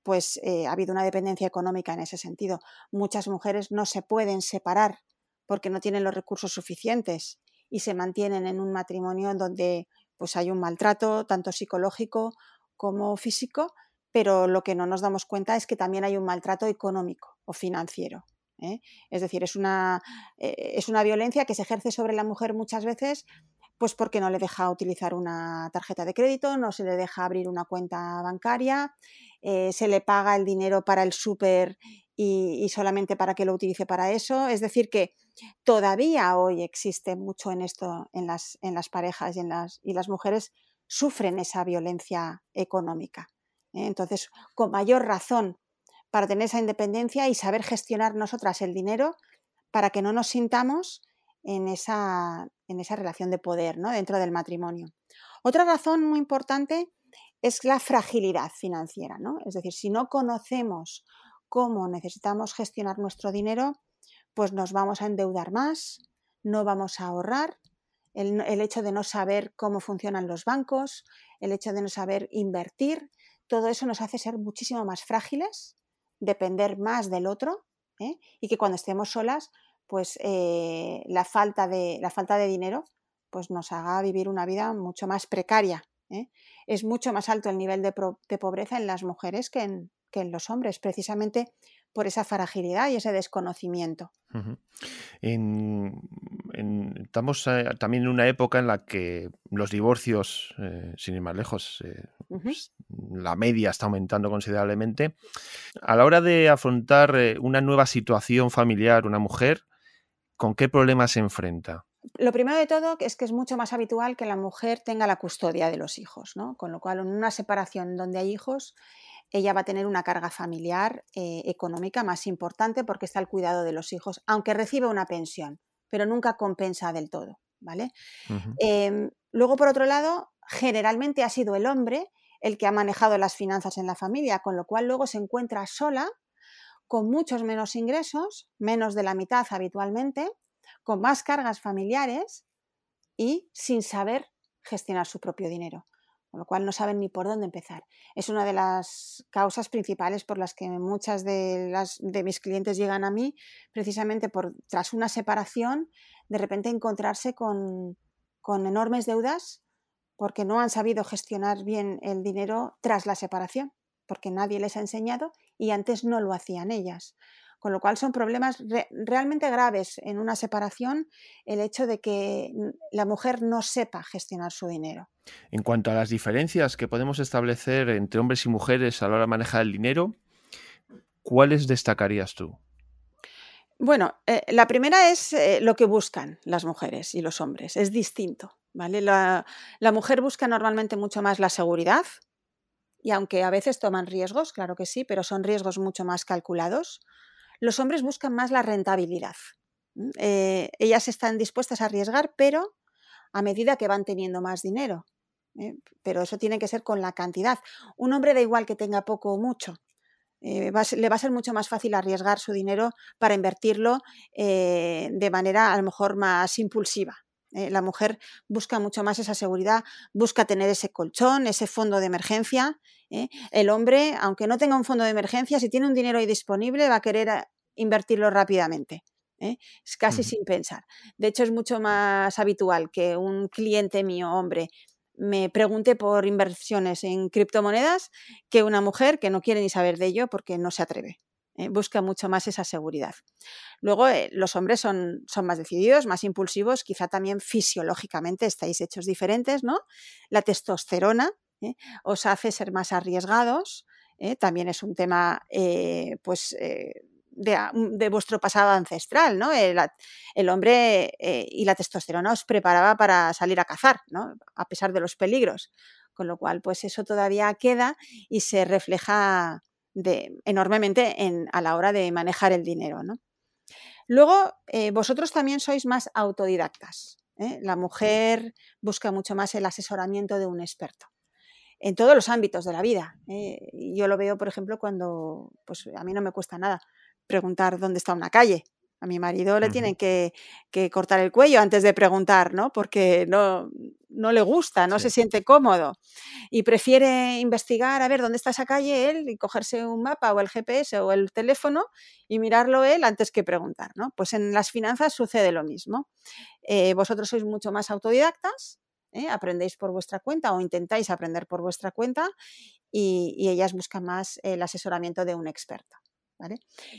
pues eh, ha habido una dependencia económica en ese sentido. Muchas mujeres no se pueden separar porque no tienen los recursos suficientes y se mantienen en un matrimonio donde pues hay un maltrato tanto psicológico como físico, pero lo que no nos damos cuenta es que también hay un maltrato económico o financiero. ¿Eh? Es decir, es una, eh, es una violencia que se ejerce sobre la mujer muchas veces pues porque no le deja utilizar una tarjeta de crédito, no se le deja abrir una cuenta bancaria, eh, se le paga el dinero para el súper y, solamente para que lo utilice para eso. Es decir, que todavía hoy existe mucho en esto en las, en las parejas y, en las, y las mujeres sufren esa violencia económica. Entonces, con mayor razón para tener esa independencia y saber gestionar nosotras el dinero para que no nos sintamos en esa, en esa relación de poder ¿no? dentro del matrimonio. Otra razón muy importante es la fragilidad financiera, ¿no? Es decir, si no conocemos cómo necesitamos gestionar nuestro dinero, pues nos vamos a endeudar más, no vamos a ahorrar. El, el, hecho de no saber cómo funcionan los bancos, el hecho de no saber invertir, todo eso nos hace ser muchísimo más frágiles depender más del otro ¿eh? y que cuando estemos solas, pues eh, la, falta de, la falta de dinero pues nos haga vivir una vida mucho más precaria. ¿eh? Es mucho más alto el nivel de, pobreza en las mujeres que en, que en los hombres, precisamente por esa fragilidad y ese desconocimiento. estamos también en una época en la que los divorcios, sin ir más lejos, pues, la media está aumentando considerablemente. A la hora de afrontar eh, una nueva situación familiar, una mujer, ¿con qué problemas se enfrenta? Lo primero de todo es que es mucho más habitual que la mujer tenga la custodia de los hijos, ¿no? Con lo cual, en una separación donde hay hijos, ella va a tener una carga familiar eh, económica más importante porque está al cuidado de los hijos, aunque recibe una pensión, pero nunca compensa del todo, ¿vale? Luego, por otro lado, generalmente ha sido el hombre el que ha manejado las finanzas en la familia, con lo cual luego se encuentra sola, con muchos menos ingresos, menos de la mitad habitualmente, con más cargas familiares y sin saber gestionar su propio dinero, con lo cual no saben ni por dónde empezar. Es una de las causas principales por las que muchas de, las, de mis clientes llegan a mí, precisamente por, tras una separación, de repente encontrarse con, con enormes deudas porque no han sabido gestionar bien el dinero tras la separación, porque nadie les ha enseñado y antes no lo hacían ellas. Con lo cual son problemas realmente graves en una separación el hecho de que la mujer no sepa gestionar su dinero. En cuanto a las diferencias que podemos establecer entre hombres y mujeres a la hora de manejar el dinero, ¿cuáles destacarías tú? Bueno, eh, la primera es eh, lo que buscan las mujeres y los hombres, es distinto. ¿vale? La, mujer busca normalmente mucho más la seguridad y aunque a veces toman riesgos, claro que sí, pero son riesgos mucho más calculados, los hombres buscan más la rentabilidad. Eh, ellas están dispuestas a arriesgar, pero a medida que van teniendo más dinero. Pero eso tiene que ser con la cantidad. Un hombre da igual que tenga poco o mucho. Eh, le va a ser mucho más fácil arriesgar su dinero para invertirlo de manera a lo mejor más impulsiva. Eh, la mujer busca mucho más esa seguridad, busca tener ese colchón, ese fondo de emergencia. ¿eh? El hombre, aunque no tenga un fondo de emergencia, si tiene un dinero ahí disponible, va a querer eh, invertirlo rápidamente. Es casi sin pensar. De hecho, es mucho más habitual que un cliente mío, hombre, me pregunte por inversiones en criptomonedas que una mujer que no quiere ni saber de ello porque no se atreve. Eh, busca mucho más esa seguridad. Luego, eh, los hombres son, son, más decididos, más impulsivos, quizá también fisiológicamente estáis hechos diferentes, ¿no? La testosterona ¿eh? os hace ser más arriesgados, también es un tema pues, de, vuestro pasado ancestral, ¿no? El, hombre eh, y la testosterona os preparaba para salir a cazar, ¿no? A pesar de los peligros. Con lo cual, pues eso todavía queda y se refleja enormemente a la hora de manejar el dinero, ¿no? Luego, eh, vosotros también sois más autodidactas. ¿eh? La mujer busca mucho más el asesoramiento de un experto en todos los ámbitos de la vida. Yo lo veo, por ejemplo, cuando pues, a mí no me cuesta nada preguntar dónde está una calle. A mi marido le tienen que, cortar el cuello antes de preguntar, ¿no? Porque no, no le gusta, no se siente cómodo y prefiere investigar a ver dónde está esa calle él y cogerse un mapa o el GPS o el teléfono y mirarlo él antes que preguntar, ¿no? Pues en las finanzas sucede lo mismo. Eh, vosotros sois mucho más autodidactas, ¿eh? aprendéis por vuestra cuenta o intentáis aprender por vuestra cuenta y, y ellas buscan más el asesoramiento de un experto.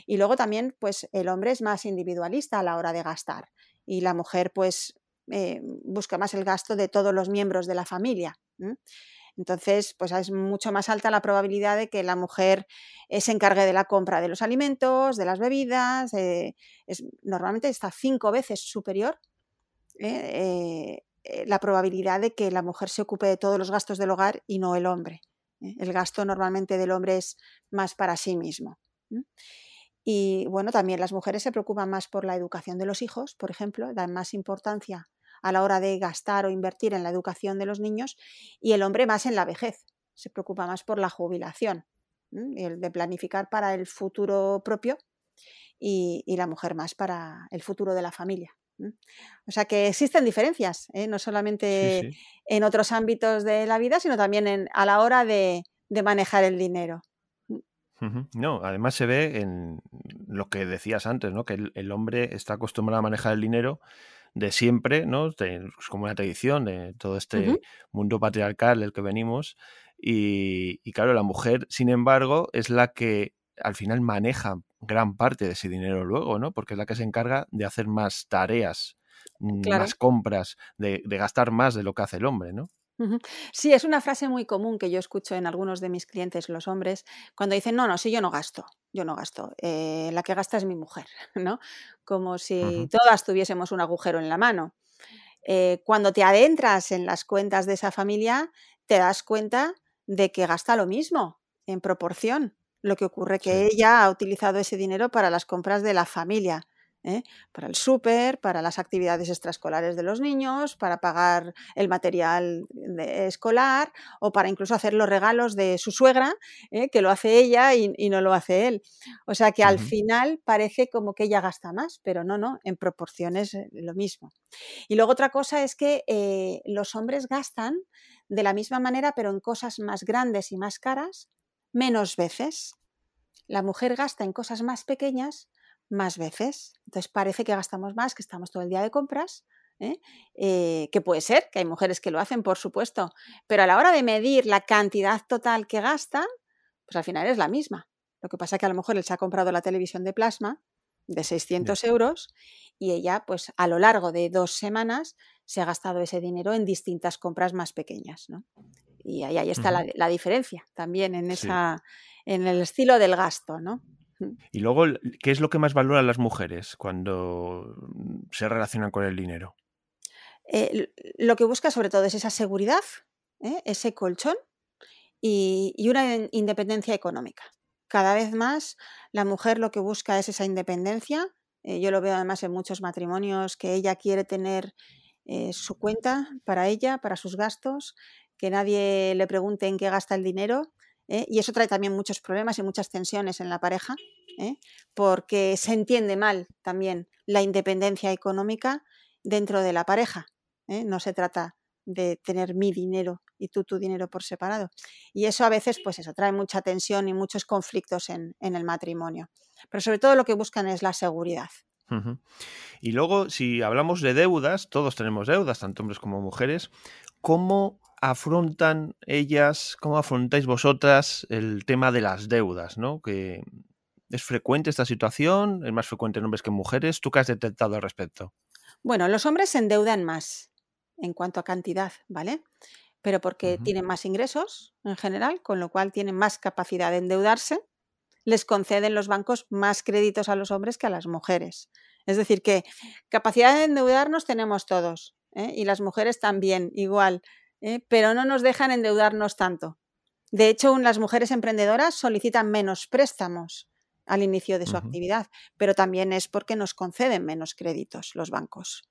Y luego también, pues el hombre es más individualista a la hora de gastar y la mujer, pues, eh, busca más el gasto de todos los miembros de la familia. Entonces, pues es mucho más alta la probabilidad de que la mujer eh, se encargue de la compra de los alimentos, de las bebidas. es, normalmente está cinco veces superior ¿eh? la probabilidad de que la mujer se ocupe de todos los gastos del hogar y no el hombre. El gasto normalmente del hombre es más para sí mismo. Y bueno, también las mujeres se preocupan más por la educación de los hijos, por ejemplo, dan más importancia a la hora de gastar o invertir en la educación de los niños y el hombre más en la vejez, se preocupa más por la jubilación, el de planificar para el futuro propio y, la mujer más para el futuro de la familia. O sea que existen diferencias, ¿eh? no solamente en otros ámbitos de la vida, sino también a la hora de manejar el dinero. No, además se ve en lo que decías antes, ¿no? Que el, hombre está acostumbrado a manejar el dinero de siempre, ¿no? Es pues, como una tradición de todo este mundo patriarcal del que venimos. Y, claro, la mujer, sin embargo, es la que al final maneja gran parte de ese dinero luego, ¿no? Porque es la que se encarga de hacer más tareas, mm, más compras, de, de gastar más de lo que hace el hombre, ¿no? Sí, es una frase muy común que yo escucho en algunos de mis clientes, los hombres, cuando dicen, no, no, sí, yo no gasto, yo no gasto, eh, la que gasta es mi mujer, *laughs* ¿no? Como si todas tuviésemos un agujero en la mano. Eh, cuando te adentras en las cuentas de esa familia, te das cuenta de que gasta lo mismo, en proporción. Lo que ocurre que ella ha utilizado ese dinero para las compras de la familia. ¿Eh? para el súper, para las actividades extraescolares de los niños, para pagar el material escolar o para incluso hacer los regalos de su suegra, ¿eh? que lo hace ella y, no lo hace él. O sea que al final parece como que ella gasta más, pero no, no, en proporciones eh, lo mismo. Y luego otra cosa es que los hombres gastan de la misma manera, pero en cosas más grandes y más caras, menos veces. La mujer gasta en cosas más pequeñas más veces. Entonces parece que gastamos más, que estamos todo el día de compras, ¿eh? Eh, que puede ser, que hay mujeres que lo hacen, por supuesto, pero a la hora de medir la cantidad total que gasta, pues al final es la misma. Lo que pasa es que a lo mejor él se ha comprado la televisión de plasma de 600 euros y ella, pues a lo largo de dos semanas, se ha gastado ese dinero en distintas compras más pequeñas. ¿no? Y ahí, ahí está la, diferencia también en, esa, en el estilo del gasto. ¿no? Y luego, ¿qué es lo que más valoran las mujeres cuando se relacionan con el dinero? Eh, lo que busca sobre todo es esa seguridad, ¿eh? ese colchón y, una independencia económica. Cada vez más la mujer lo que busca es esa independencia. Eh, yo lo veo además en muchos matrimonios que ella quiere tener su cuenta para ella, para sus gastos, que nadie le pregunte en qué gasta el dinero ¿eh? y eso trae también muchos problemas y muchas tensiones en la pareja, ¿eh? porque se entiende mal también la independencia económica dentro de la pareja. ¿eh? No se trata de tener mi dinero y tú tu dinero por separado. Y eso a veces, pues eso, trae mucha tensión y muchos conflictos en, el matrimonio. Pero sobre todo lo que buscan es la seguridad. Y luego, si hablamos de deudas, todos tenemos deudas, tanto hombres como mujeres, ¿cómo afrontan ellas, cómo afrontáis vosotras el tema de las deudas, ¿no? Que es frecuente esta situación, es más frecuente en hombres que en mujeres. ¿Tú qué has detectado al respecto? Bueno, los hombres se endeudan más en cuanto a cantidad, ¿vale? Pero porque tienen más ingresos en general, con lo cual tienen más capacidad de endeudarse. les conceden los bancos más créditos a los hombres que a las mujeres. Es decir, que capacidad de endeudarnos tenemos todos ¿eh? y las mujeres también, igual, ¿eh? pero no nos dejan endeudarnos tanto. De hecho, las mujeres emprendedoras solicitan menos préstamos al inicio de su actividad, pero también es porque nos conceden menos créditos los bancos,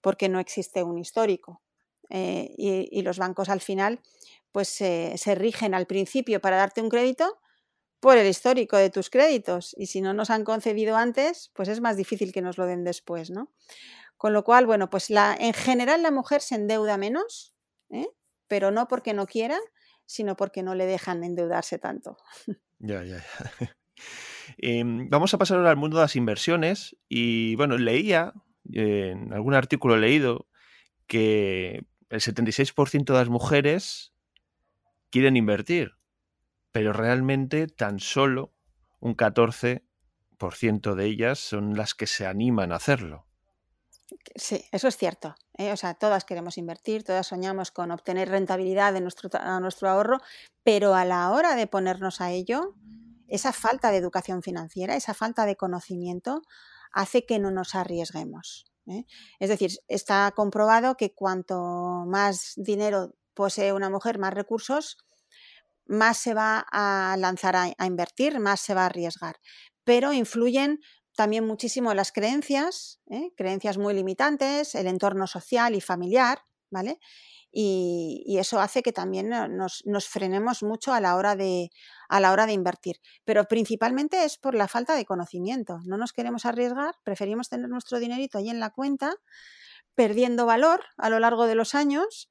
porque no existe un histórico. Eh, y, los bancos al final pues se rigen al principio para darte un crédito por el histórico de tus créditos y si no nos han concedido antes, pues es más difícil que nos lo den después, ¿no? Con lo cual, bueno, pues la, en general la mujer se endeuda menos, ¿eh? pero no porque no quiera, sino porque no le dejan endeudarse tanto. Ya, ya, ya. *laughs* Em, vamos a pasar ahora al mundo de las inversiones y bueno, leía en algún artículo leído que el 76% de las mujeres quieren invertir, pero realmente tan solo un 14% de ellas son las que se animan a hacerlo. Sí, eso es cierto. ¿eh? O sea, todas queremos invertir, todas soñamos con obtener rentabilidad de nuestro, nuestro ahorro, pero a la hora de ponernos a ello, esa falta de educación financiera, esa falta de conocimiento, hace que no nos arriesguemos. ¿eh? Es decir, está comprobado que cuanto más dinero posee una mujer, más recursos, más se va a lanzar a invertir, más se va a arriesgar. Pero influyen también muchísimo las creencias, ¿eh? creencias muy limitantes, el entorno social y familiar, ¿vale? Y, eso hace que también nos, frenemos mucho a la, hora de, a la hora de invertir. Pero principalmente es por la falta de conocimiento. No nos queremos arriesgar, preferimos tener nuestro dinerito ahí en la cuenta, perdiendo valor a lo largo de los años,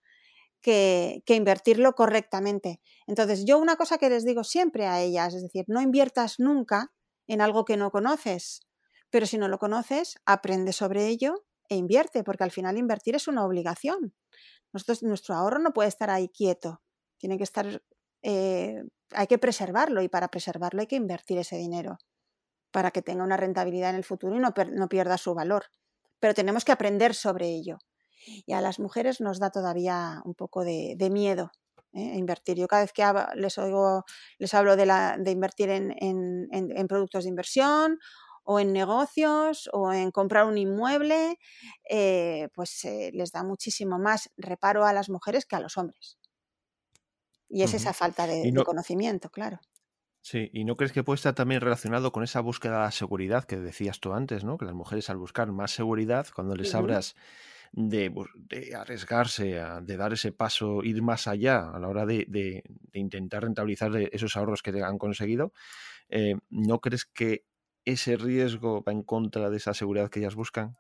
que, invertirlo correctamente. Entonces, yo una cosa que les digo siempre a ellas, es decir, no inviertas nunca en algo que no conoces. Pero si no lo conoces, aprende sobre ello e invierte, porque al final invertir es una obligación. Nosotros, nuestro ahorro no puede estar ahí quieto, tiene que estar, eh, hay que preservarlo y para preservarlo hay que invertir ese dinero para que tenga una rentabilidad en el futuro y no, no pierda su valor. Pero tenemos que aprender sobre ello. Y a las mujeres nos da todavía un poco de, miedo ¿eh? invertir. Yo cada vez que les oigo, les hablo de, la, de invertir en, en, productos de inversión o en negocios o en comprar un inmueble, eh, pues eh, les da muchísimo más reparo a las mujeres que a los hombres. Y es esa falta de, conocimiento, claro. Sí, y ¿no crees que puede estar también relacionado con esa búsqueda de seguridad que decías tú antes, ¿no? Que las mujeres al buscar más seguridad, cuando les hablas de, arriesgarse, de dar ese paso, ir más allá a la hora de, intentar rentabilizar esos ahorros que han conseguido, eh, ¿no crees que ese riesgo va en contra de esa seguridad que ellas buscan.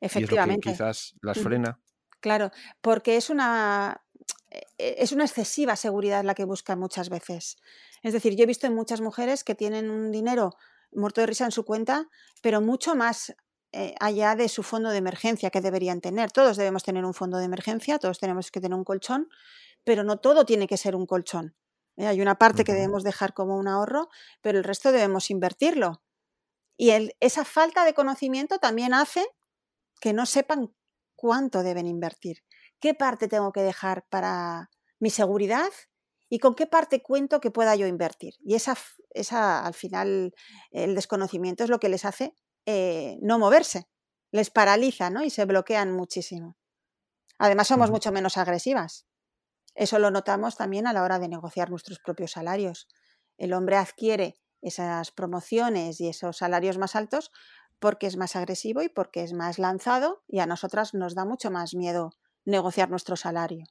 Efectivamente. Y es lo que quizás las frena. Claro, porque es una, e, e, es una excesiva seguridad la que buscan muchas veces. Es decir, yo he visto en muchas mujeres que tienen un dinero muerto de risa en su cuenta, pero mucho más eh, allá de su fondo de emergencia que deberían tener. Todos debemos tener un fondo de emergencia, todos tenemos que tener un colchón, pero no todo tiene que ser un colchón. ¿eh? Hay una parte que debemos dejar como un ahorro, pero el resto debemos invertirlo. Y esa falta de conocimiento también hace que no sepan cuánto deben invertir, qué parte tengo que dejar para mi seguridad y con qué parte cuento que pueda yo invertir. Y esa, esa al final, el desconocimiento es lo que les hace eh, no moverse, les paraliza ¿no? y se bloquean muchísimo. Además, somos mucho menos agresivas. Eso lo notamos también a la hora de negociar nuestros propios salarios. El hombre adquiere esas promociones y esos salarios más altos porque es más agresivo y porque es más lanzado y a nosotras nos da mucho más miedo negociar nuestro salario.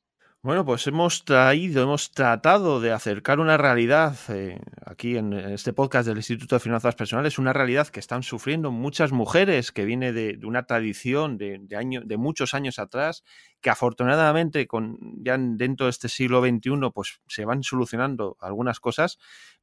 Bueno, pues hemos traído, hemos tratado de acercar una realidad eh, aquí en este podcast del Instituto de Finanzas Personales, una realidad que están sufriendo muchas mujeres, que viene de, una tradición de, de muchos años atrás, que afortunadamente con, ya dentro de este siglo XXI pues se van solucionando algunas cosas,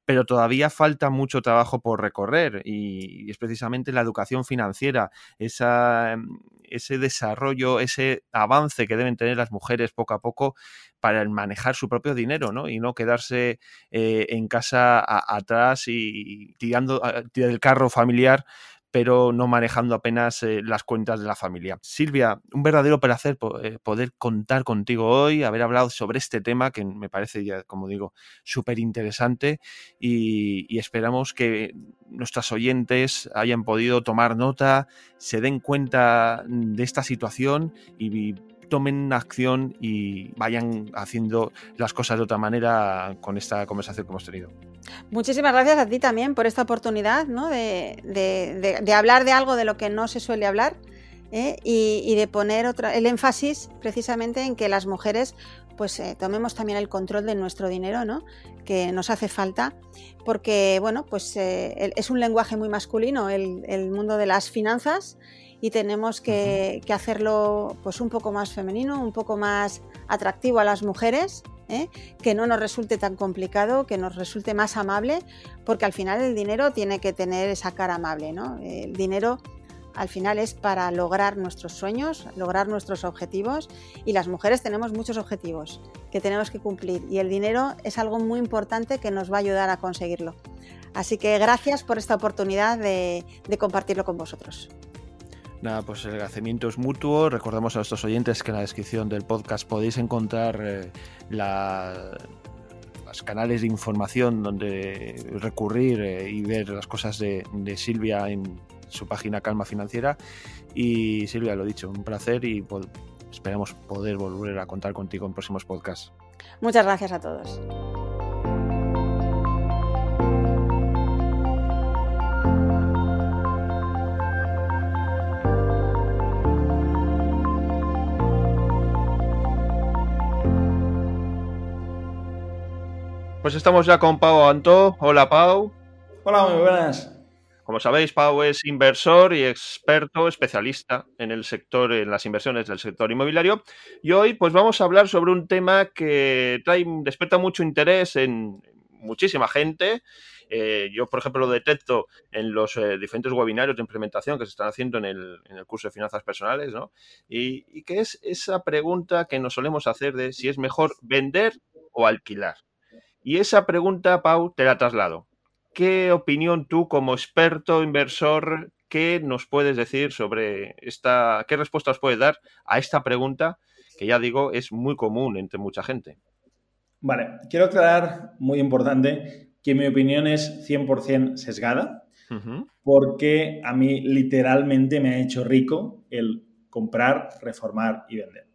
pero todavía falta mucho trabajo por recorrer y, es precisamente la educación financiera, esa, ese desarrollo, ese avance que deben tener las mujeres poco a poco para manejar su propio dinero, ¿no? Y no quedarse eh, en casa atrás y tirando del carro familiar pero no manejando apenas eh, las cuentas de la familia. Silvia, un verdadero placer eh, poder contar contigo hoy, haber hablado sobre este tema que me parece, ya, como digo, súper interesante y, esperamos que nuestras oyentes hayan podido tomar nota, se den cuenta de esta situación y tomen acción y vayan haciendo las cosas de otra manera con esta conversación que hemos tenido. Muchísimas gracias a ti también por esta oportunidad ¿no? de, hablar de algo de lo que no se suele hablar ¿eh? y, de poner otra, el énfasis precisamente en que las mujeres pues eh, tomemos también el control de nuestro dinero, ¿no? que nos hace falta, porque bueno, pues eh, es un lenguaje muy masculino el, el mundo de las finanzas y tenemos que, hacerlo pues un poco más femenino, un poco más atractivo a las mujeres, ¿eh? que no nos resulte tan complicado, que nos resulte más amable, porque al final el dinero tiene que tener esa cara amable, ¿no? El dinero al final es para lograr nuestros sueños, lograr nuestros objetivos y las mujeres tenemos muchos objetivos que tenemos que cumplir y el dinero es algo muy importante que nos va a ayudar a conseguirlo. Así que gracias por esta oportunidad de compartirlo con vosotros. Nada, pues el agradecimiento es mutuo. Recordemos a nuestros oyentes que en la descripción del podcast podéis encontrar eh, los canales de información donde recurrir eh, y ver las cosas de, Silvia en su página Calma Financiera. Y Silvia, lo dicho, un placer y esperamos poder volver a contar contigo en próximos podcasts. Muchas gracias a todos. Pues estamos ya con Pau Antó. Hola Pau. Hola, muy buenas. Como sabéis, Pau es inversor y experto especialista en el sector, en las inversiones del sector inmobiliario. Y hoy, pues vamos a hablar sobre un tema que trae, despierta mucho interés en muchísima gente. Eh, yo, por ejemplo, lo detecto en los eh, diferentes webinarios de implementación que se están haciendo en el, curso de finanzas personales, ¿no? Y, y que es esa pregunta que nos solemos hacer de si es mejor vender o alquilar. Y esa pregunta, Pau, te la traslado. ¿Qué opinión tú como experto inversor, qué nos puedes decir sobre esta, qué respuestas puedes dar a esta pregunta que ya digo es muy común entre mucha gente? Vale, quiero aclarar, muy importante, que mi opinión es 100% sesgada, porque a mí literalmente me ha hecho rico el comprar, reformar y vender.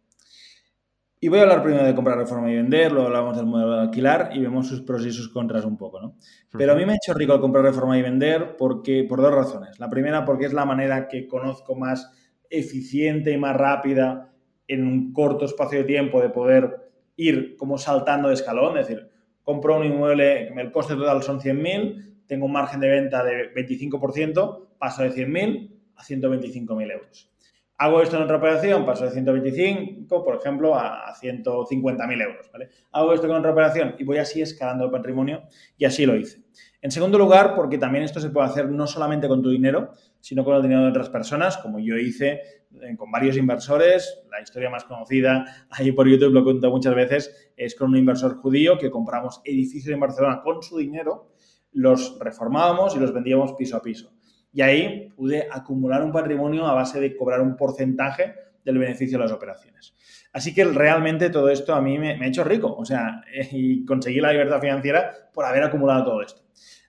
Y voy a hablar primero de comprar, reforma y vender, luego hablamos del modelo de alquilar y vemos sus pros y sus contras un poco, ¿no? Pero a mí me ha hecho rico el comprar, reforma y vender porque, por dos razones. La primera, porque es la manera que conozco más eficiente y más rápida en un corto espacio de tiempo de poder ir como saltando de escalón, es decir, compro un inmueble, el coste total son 100.000, tengo un margen de venta de 25%, paso de 100.000 a 125.000 euros. Hago esto en otra operación, paso de 125, por ejemplo, a 150.000 euros. ¿vale? Hago esto con otra operación y voy así escalando el patrimonio y así lo hice. En segundo lugar, porque también esto se puede hacer no solamente con tu dinero, sino con el dinero de otras personas, como yo hice eh, con varios inversores. La historia más conocida, ahí por YouTube lo cuento muchas veces, es con un inversor judío que compramos edificios en Barcelona con su dinero, los reformábamos y los vendíamos piso a piso. Y ahí pude acumular un patrimonio a base de cobrar un porcentaje del beneficio de las operaciones. Así que realmente todo esto a mí me, ha hecho rico, o sea, *laughs* y conseguí la libertad financiera por haber acumulado todo esto.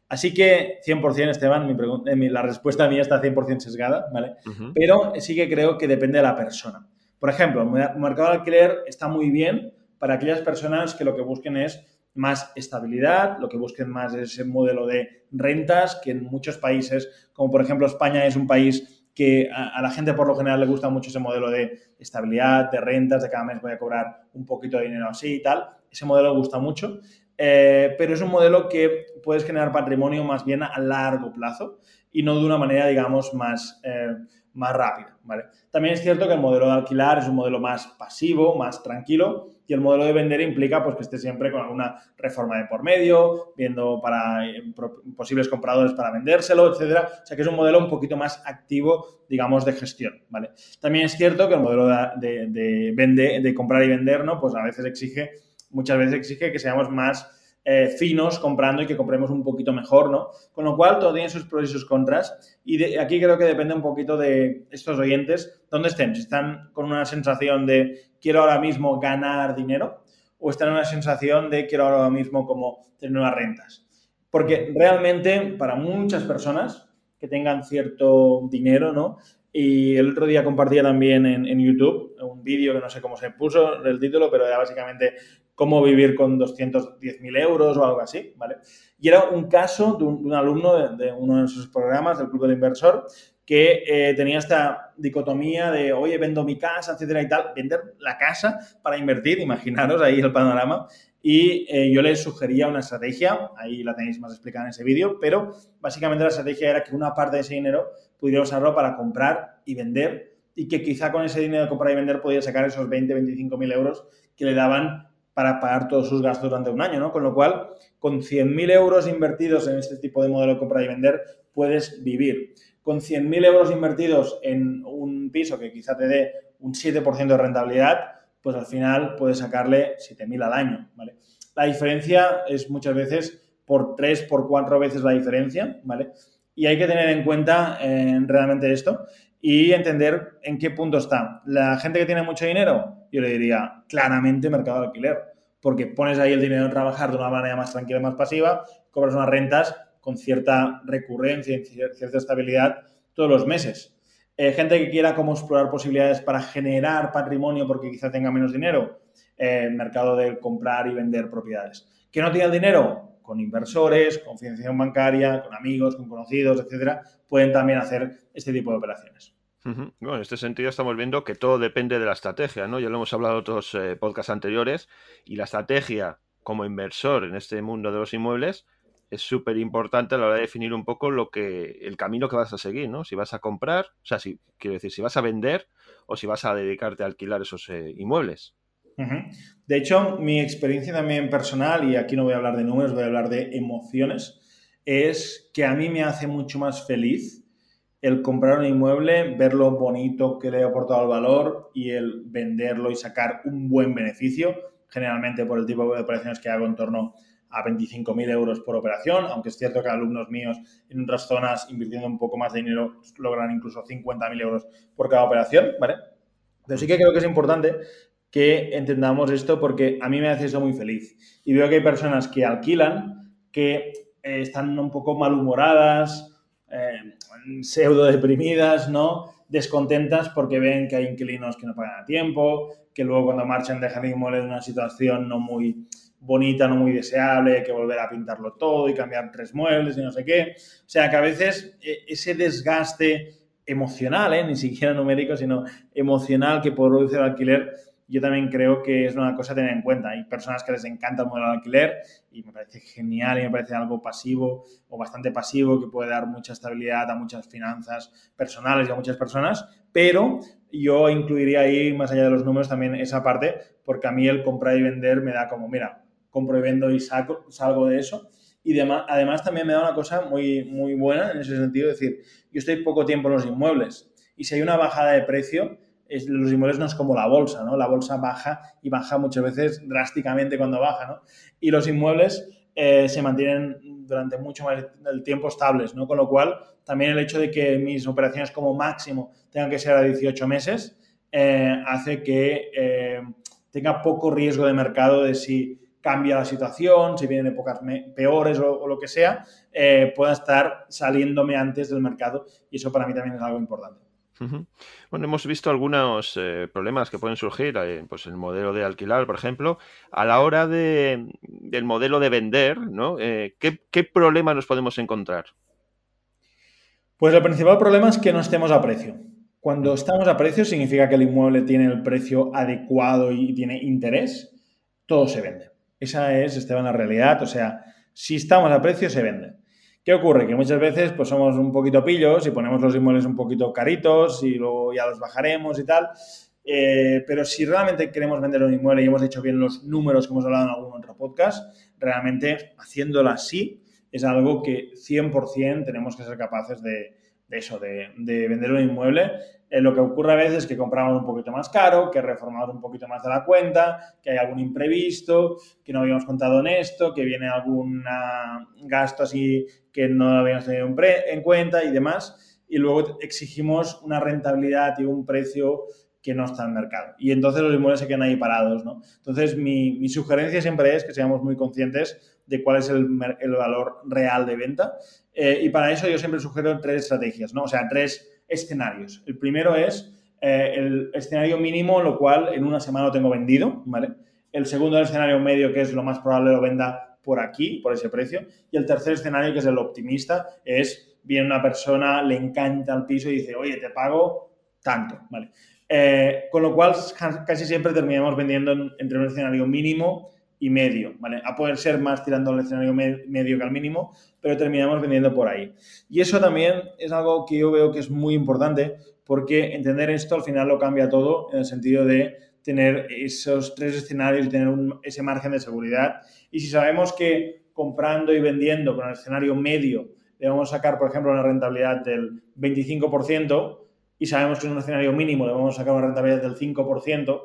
Así que 100%, Esteban, mi eh, la respuesta mía está 100% sesgada, ¿vale? Pero sí que creo que depende de la persona. Por ejemplo, el mercado de alquiler está muy bien para aquellas personas que lo que busquen es más estabilidad, lo que busquen más es ese modelo de rentas, que en muchos países, como por ejemplo España es un país que a, la gente por lo general le gusta mucho ese modelo de estabilidad, de rentas, de cada mes voy a cobrar un poquito de dinero así y tal. Ese modelo gusta mucho, eh, pero es un modelo que puedes generar patrimonio más bien a largo plazo y no de una manera, digamos, más, eh, más rápida. ¿vale? También es cierto que el modelo de alquilar es un modelo más pasivo, más tranquilo, y el modelo de vender implica pues, que esté siempre con alguna reforma de por medio, viendo para eh, posibles compradores para vendérselo, etcétera. O sea que es un modelo un poquito más activo, digamos, de gestión, ¿vale? También es cierto que el modelo de, de, de comprar y vender, ¿no? Pues a veces exige, muchas veces exige que seamos más eh, finos comprando y que compremos un poquito mejor, ¿no? Con lo cual, todo tiene sus pros y sus contras. Y aquí creo que depende un poquito de estos oyentes, dónde estén. Si están con una sensación de quiero ahora mismo ganar dinero o están en una sensación de quiero ahora mismo como tener nuevas rentas. Porque realmente para muchas personas que tengan cierto dinero, ¿no? Y el otro día compartía también en, YouTube un vídeo que no sé cómo se puso el título, pero era básicamente cómo vivir con 210.000 euros o algo así, ¿vale? Y era un caso de un, alumno de, uno de sus programas del Club del Inversor que eh, tenía esta dicotomía de, oye, vendo mi casa, etcétera y tal, vender la casa para invertir, imaginaros ahí el panorama. Y eh, yo le sugería una estrategia, ahí la tenéis más explicada en ese vídeo, pero básicamente la estrategia era que una parte de ese dinero pudiera usarlo para comprar y vender y que quizá con ese dinero de comprar y vender podía sacar esos 20, 25 mil euros que le daban para pagar todos sus gastos durante un año, ¿no? Con lo cual, con 100.000 euros invertidos en este tipo de modelo de compra y vender, puedes vivir. Con 100.000 euros invertidos en un piso que quizá te dé un 7% de rentabilidad, pues al final puedes sacarle 7.000 al año, ¿vale? La diferencia es muchas veces por 3, por 4 veces la diferencia, ¿vale? Y hay que tener en cuenta eh, realmente esto y entender en qué punto está. La gente que tiene mucho dinero, yo le diría claramente mercado de alquiler, porque pones ahí el dinero a trabajar de una manera más tranquila más pasiva, cobras unas rentas con cierta recurrencia y cierta estabilidad todos los meses. Eh, gente que quiera como explorar posibilidades para generar patrimonio porque quizá tenga menos dinero, eh, mercado de comprar y vender propiedades. ¿Que no tiene dinero? Con inversores, con financiación bancaria, con amigos, con conocidos, etcétera, pueden también hacer este tipo de operaciones. Bueno, en este sentido estamos viendo que todo depende de la estrategia, ¿no? Ya lo hemos hablado en otros eh, podcasts anteriores y la estrategia como inversor en este mundo de los inmuebles es súper importante a la hora de definir un poco lo que el camino que vas a seguir, ¿no? Si vas a comprar, o sea, si quiero decir, si vas a vender o si vas a dedicarte a alquilar esos eh, inmuebles. De hecho, mi experiencia también personal, y aquí no voy a hablar de números, voy a hablar de emociones, es que a mí me hace mucho más feliz el comprar un inmueble, ver lo bonito que le ha aportado el valor y el venderlo y sacar un buen beneficio, generalmente por el tipo de operaciones que hago en torno a 25.000 euros por operación, aunque es cierto que alumnos míos en otras zonas invirtiendo un poco más de dinero logran incluso 50.000 euros por cada operación, ¿vale? Pero sí que creo que es importante que entendamos esto porque a mí me hace eso muy feliz. Y veo que hay personas que alquilan, que eh, están un poco malhumoradas, eh, pseudo deprimidas, ¿no? Descontentas porque ven que hay inquilinos que no pagan a tiempo, que luego cuando marchan dejan el inmueble en una situación no muy bonita, no muy deseable, que volver a pintarlo todo y cambiar tres muebles y no sé qué. O sea que a veces eh, ese desgaste emocional, ¿eh? ni siquiera numérico, sino emocional que produce el alquiler, yo también creo que es una cosa a tener en cuenta. Hay personas que les encanta el modelo de alquiler y me parece genial y me parece algo pasivo o bastante pasivo que puede dar mucha estabilidad a muchas finanzas personales y a muchas personas, pero yo incluiría ahí, más allá de los números, también esa parte, porque a mí el comprar y vender me da como, mira, compro y vendo y saco, salgo de eso. Y además también me da una cosa muy, muy buena en ese sentido, es decir, yo estoy poco tiempo en los inmuebles y si hay una bajada de precio, los inmuebles no es como la bolsa, ¿no? La bolsa baja y baja muchas veces drásticamente cuando baja, ¿no? Y los inmuebles eh, se mantienen durante mucho más del tiempo estables, ¿no? Con lo cual, también el hecho de que mis operaciones como máximo tengan que ser a 18 meses eh, hace que eh, tenga poco riesgo de mercado de si cambia la situación, si vienen épocas peores o, o, lo que sea, pueda estar saliéndome antes del mercado y eso para mí también es algo importante. Bueno, hemos visto algunos eh, problemas que pueden surgir, eh, pues el modelo de alquilar, por ejemplo, a la hora de, del modelo de vender, ¿no? Eh, ¿qué, ¿Qué problemas nos podemos encontrar? Pues el principal problema es que no estemos a precio. Cuando estamos a precio significa que el inmueble tiene el precio adecuado y tiene interés, todo se vende. Esa es, Esteban, la realidad. O sea, si estamos a precio, se vende. ¿Qué ocurre? Que muchas veces pues somos un poquito pillos y ponemos los inmuebles un poquito caritos y luego ya los bajaremos y tal. Eh, pero si realmente queremos vender un inmueble y hemos hecho bien los números que hemos hablado en algún otro podcast, realmente haciéndolo así es algo que 100% tenemos que ser capaces de, eso, de, vender un inmueble eh, lo que ocurre a veces es que compramos un poquito más caro, que reformamos un poquito más de la cuenta, que hay algún imprevisto, que no habíamos contado en esto, que viene algún gasto así que no habíamos tenido en cuenta y demás. Y luego exigimos una rentabilidad y un precio que no está en el mercado. Y entonces los inmuebles se quedan ahí parados, ¿no? Entonces, mi, sugerencia siempre es que seamos muy conscientes de cuál es el, valor real de venta. Eh, y para eso yo siempre sugiero tres estrategias, ¿no? O sea, tres escenarios. El primero es eh, el escenario mínimo, lo cual en una semana lo tengo vendido, ¿vale? El segundo el escenario medio, que es lo más probable lo venda por aquí, por ese precio. Y el tercer escenario, que es el optimista, es viene una persona, le encanta el piso y dice, oye, te pago tanto, ¿vale? Eh, con lo cual, casi siempre terminamos vendiendo entre un escenario mínimo y medio, ¿vale? A poder ser más tirando al escenario medio que al mínimo, pero terminamos vendiendo por ahí. Y eso también es algo que yo veo que es muy importante porque entender esto al final lo cambia todo en el sentido de tener esos tres escenarios tener ese margen de seguridad. Y si sabemos que comprando y vendiendo con el escenario medio le vamos a sacar, por ejemplo, una rentabilidad del 25%, y sabemos que en un escenario mínimo le vamos a sacar una rentabilidad del 5%,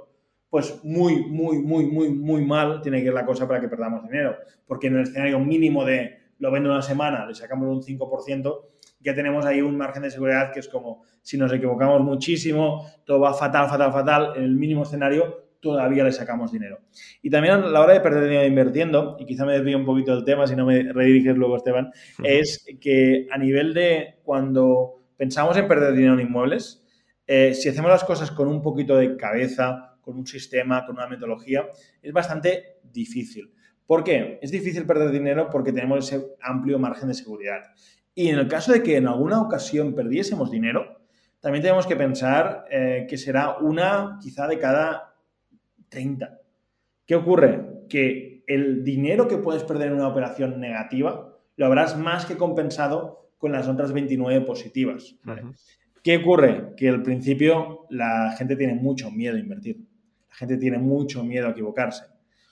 pues muy, muy, muy, muy, muy mal tiene que ir la cosa para que perdamos dinero. Porque en el escenario mínimo de lo vendo una semana, le sacamos un 5%, ya tenemos ahí un margen de seguridad que es como si nos equivocamos muchísimo, todo va fatal, fatal, fatal, en el mínimo escenario todavía le sacamos dinero. Y también a la hora de perder dinero invirtiendo, y quizá me desvío un poquito del tema, si no me rediriges luego, Esteban, es que a nivel de cuando pensamos en perder dinero en inmuebles, eh, si hacemos las cosas con un poquito de cabeza, con un sistema, con una metodología, es bastante difícil. ¿Por qué? Es difícil perder dinero porque tenemos ese amplio margen de seguridad. Y en el caso de que en alguna ocasión perdiésemos dinero, también tenemos que pensar eh, que será una quizá de cada 30. ¿Qué ocurre? Que el dinero que puedes perder en una operación negativa lo habrás más que compensado con las otras 29 positivas. ¿Qué ocurre? Que al principio la gente tiene mucho miedo a invertir. Gente tiene mucho miedo a equivocarse.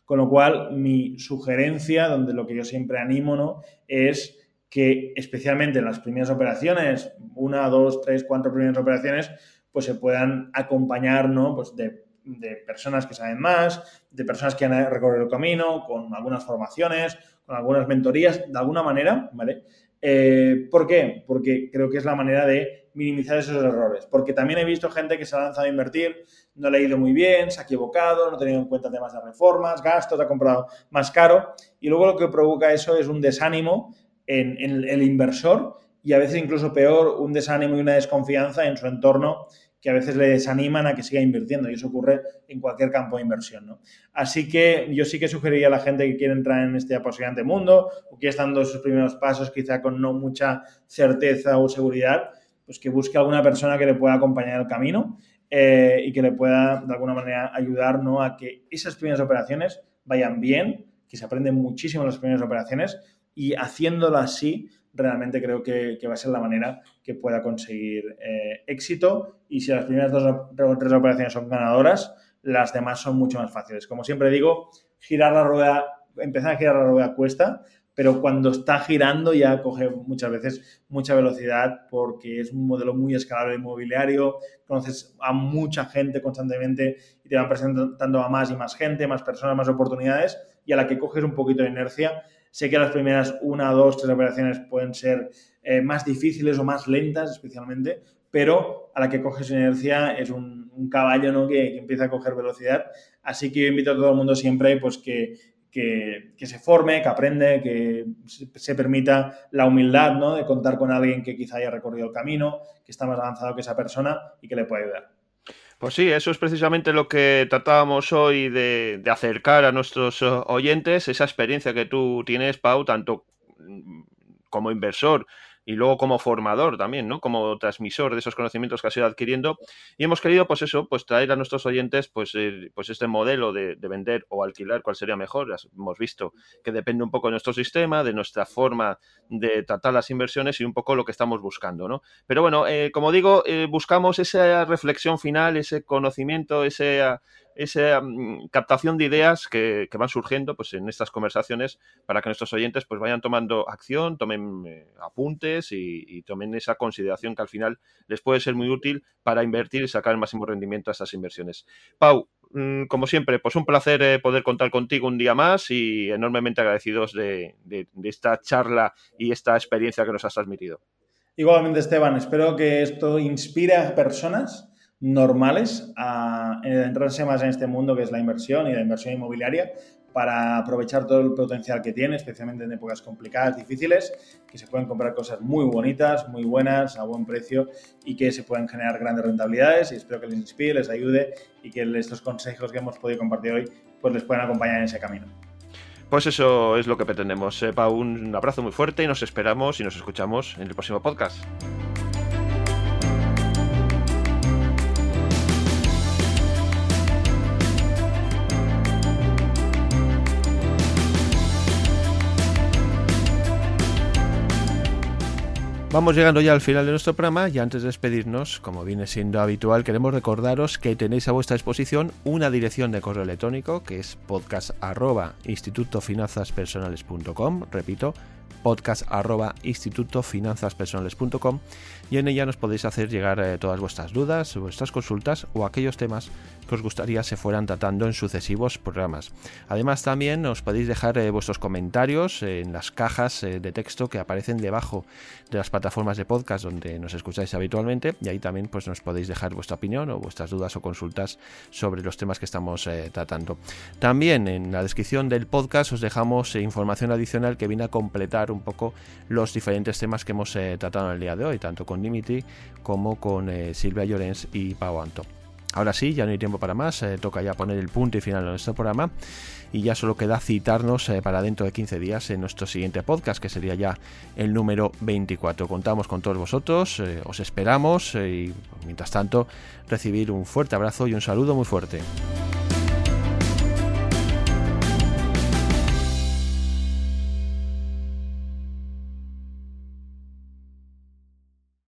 Con lo cual, mi sugerencia, donde lo que yo siempre animo, ¿no? Es que especialmente en las primeras operaciones, una, dos, tres, cuatro primeras operaciones, pues se puedan acompañar, ¿no? Pues de, de personas que saben más, de personas que han recorrido el camino, con algunas formaciones, con algunas mentorías, de alguna manera, ¿vale? Eh, ¿Por qué? Porque creo que es la manera de minimizar esos errores. Porque también he visto gente que se ha lanzado a invertir, no le ha ido muy bien, se ha equivocado, no ha tenido en cuenta temas de reformas, gastos, ha comprado más caro y luego lo que provoca eso es un desánimo en el inversor y a veces incluso peor, un desánimo y una desconfianza en su entorno que a veces le desaniman a que siga invirtiendo y eso ocurre en cualquier campo de inversión. ¿no? Así que yo sí que sugeriría a la gente que quiere entrar en este apasionante mundo o que está dando sus primeros pasos quizá con no mucha certeza o seguridad, pues que busque alguna persona que le pueda acompañar el camino eh, y que le pueda de alguna manera ayudar ¿no? a que esas primeras operaciones vayan bien, que se aprenden muchísimo las primeras operaciones y haciéndolo así realmente creo que, va a ser la manera que pueda conseguir eh, éxito y si las primeras dos o tres operaciones son ganadoras, las demás son mucho más fáciles. Como siempre digo, girar la rueda, empezar a girar la rueda cuesta, pero cuando está girando ya coge muchas veces mucha velocidad porque es un modelo muy escalable inmobiliario, conoces a mucha gente constantemente y te van presentando a más y más gente, más personas, más oportunidades y a la que coges un poquito de inercia Sé que las primeras una, dos, tres operaciones pueden ser eh, más difíciles o más lentas especialmente, pero a la que coges inercia es un, caballo ¿no? que, empieza a coger velocidad. Así que yo invito a todo el mundo siempre pues, que, que, se forme, que aprende, que se, permita la humildad ¿no? de contar con alguien que quizá haya recorrido el camino, que está más avanzado que esa persona y que le pueda ayudar. Pues sí, eso es precisamente lo que tratábamos hoy de, acercar a nuestros eh, oyentes, esa experiencia que tú tienes, Pau, tanto mm, como inversor y luego como formador también, ¿no? Como transmisor de esos conocimientos que has ido adquiriendo. Y hemos querido, pues eso, pues traer a nuestros oyentes, pues, eh, pues este modelo de, vender o alquilar, cuál sería mejor. Hemos visto que depende un poco de nuestro sistema, de nuestra forma de tratar las inversiones y un poco lo que estamos buscando, ¿no? Pero bueno, eh, como digo, eh, buscamos esa reflexión final, ese conocimiento, ese esa mm, captación de ideas que, van surgiendo pues, en estas conversaciones para que nuestros oyentes pues, vayan tomando acción, tomen eh, apuntes y, tomen esa consideración que al final les puede ser muy útil para invertir y sacar el máximo rendimiento a estas inversiones. Pau, mm, como siempre, pues un placer eh, poder contar contigo un día más y enormemente agradecidos de, de esta charla y esta experiencia que nos has transmitido. Igualmente, Esteban, espero que esto inspire a personas normales a entrarse más en este mundo que es la inversión y la inversión inmobiliaria para aprovechar todo el potencial que tiene, especialmente en épocas complicadas, difíciles, que se pueden comprar cosas muy bonitas, muy buenas, a buen precio y que se pueden generar grandes rentabilidades y espero que les inspire, les ayude y que estos consejos que hemos podido compartir hoy pues les puedan acompañar en ese camino. Pues eso es lo que pretendemos. Sepa un abrazo muy fuerte y nos esperamos y nos escuchamos en el próximo podcast. Vamos llegando ya al final de nuestro programa y antes de despedirnos, como viene siendo habitual, queremos recordaros que tenéis a vuestra disposición una dirección de correo electrónico que es podcast.institutofinanzaspersonales.com, repito, podcast.institutofinanzaspersonales.com y en ella nos podéis hacer llegar eh, todas vuestras dudas, vuestras consultas o aquellos temas que os gustaría se fueran tratando en sucesivos programas. Además también os podéis dejar eh, vuestros comentarios en las cajas eh, de texto que aparecen debajo de las plataformas de podcast donde nos escucháis habitualmente y ahí también pues nos podéis dejar vuestra opinión o vuestras dudas o consultas sobre los temas que estamos tratando. También en la descripción del podcast os dejamos información adicional que viene a completar un poco los diferentes temas que hemos tratado en el día de hoy, tanto con Dimity como con eh, Silvia Llorens y Pau Anto. Ahora sí, ya no hay tiempo para más, eh, toca ya poner el punto y final a nuestro programa y ya solo queda citarnos eh, para dentro de 15 días en nuestro siguiente podcast, que sería ya el número 24. Contamos con todos vosotros, os esperamos y mientras tanto recibir un fuerte abrazo y un saludo muy fuerte.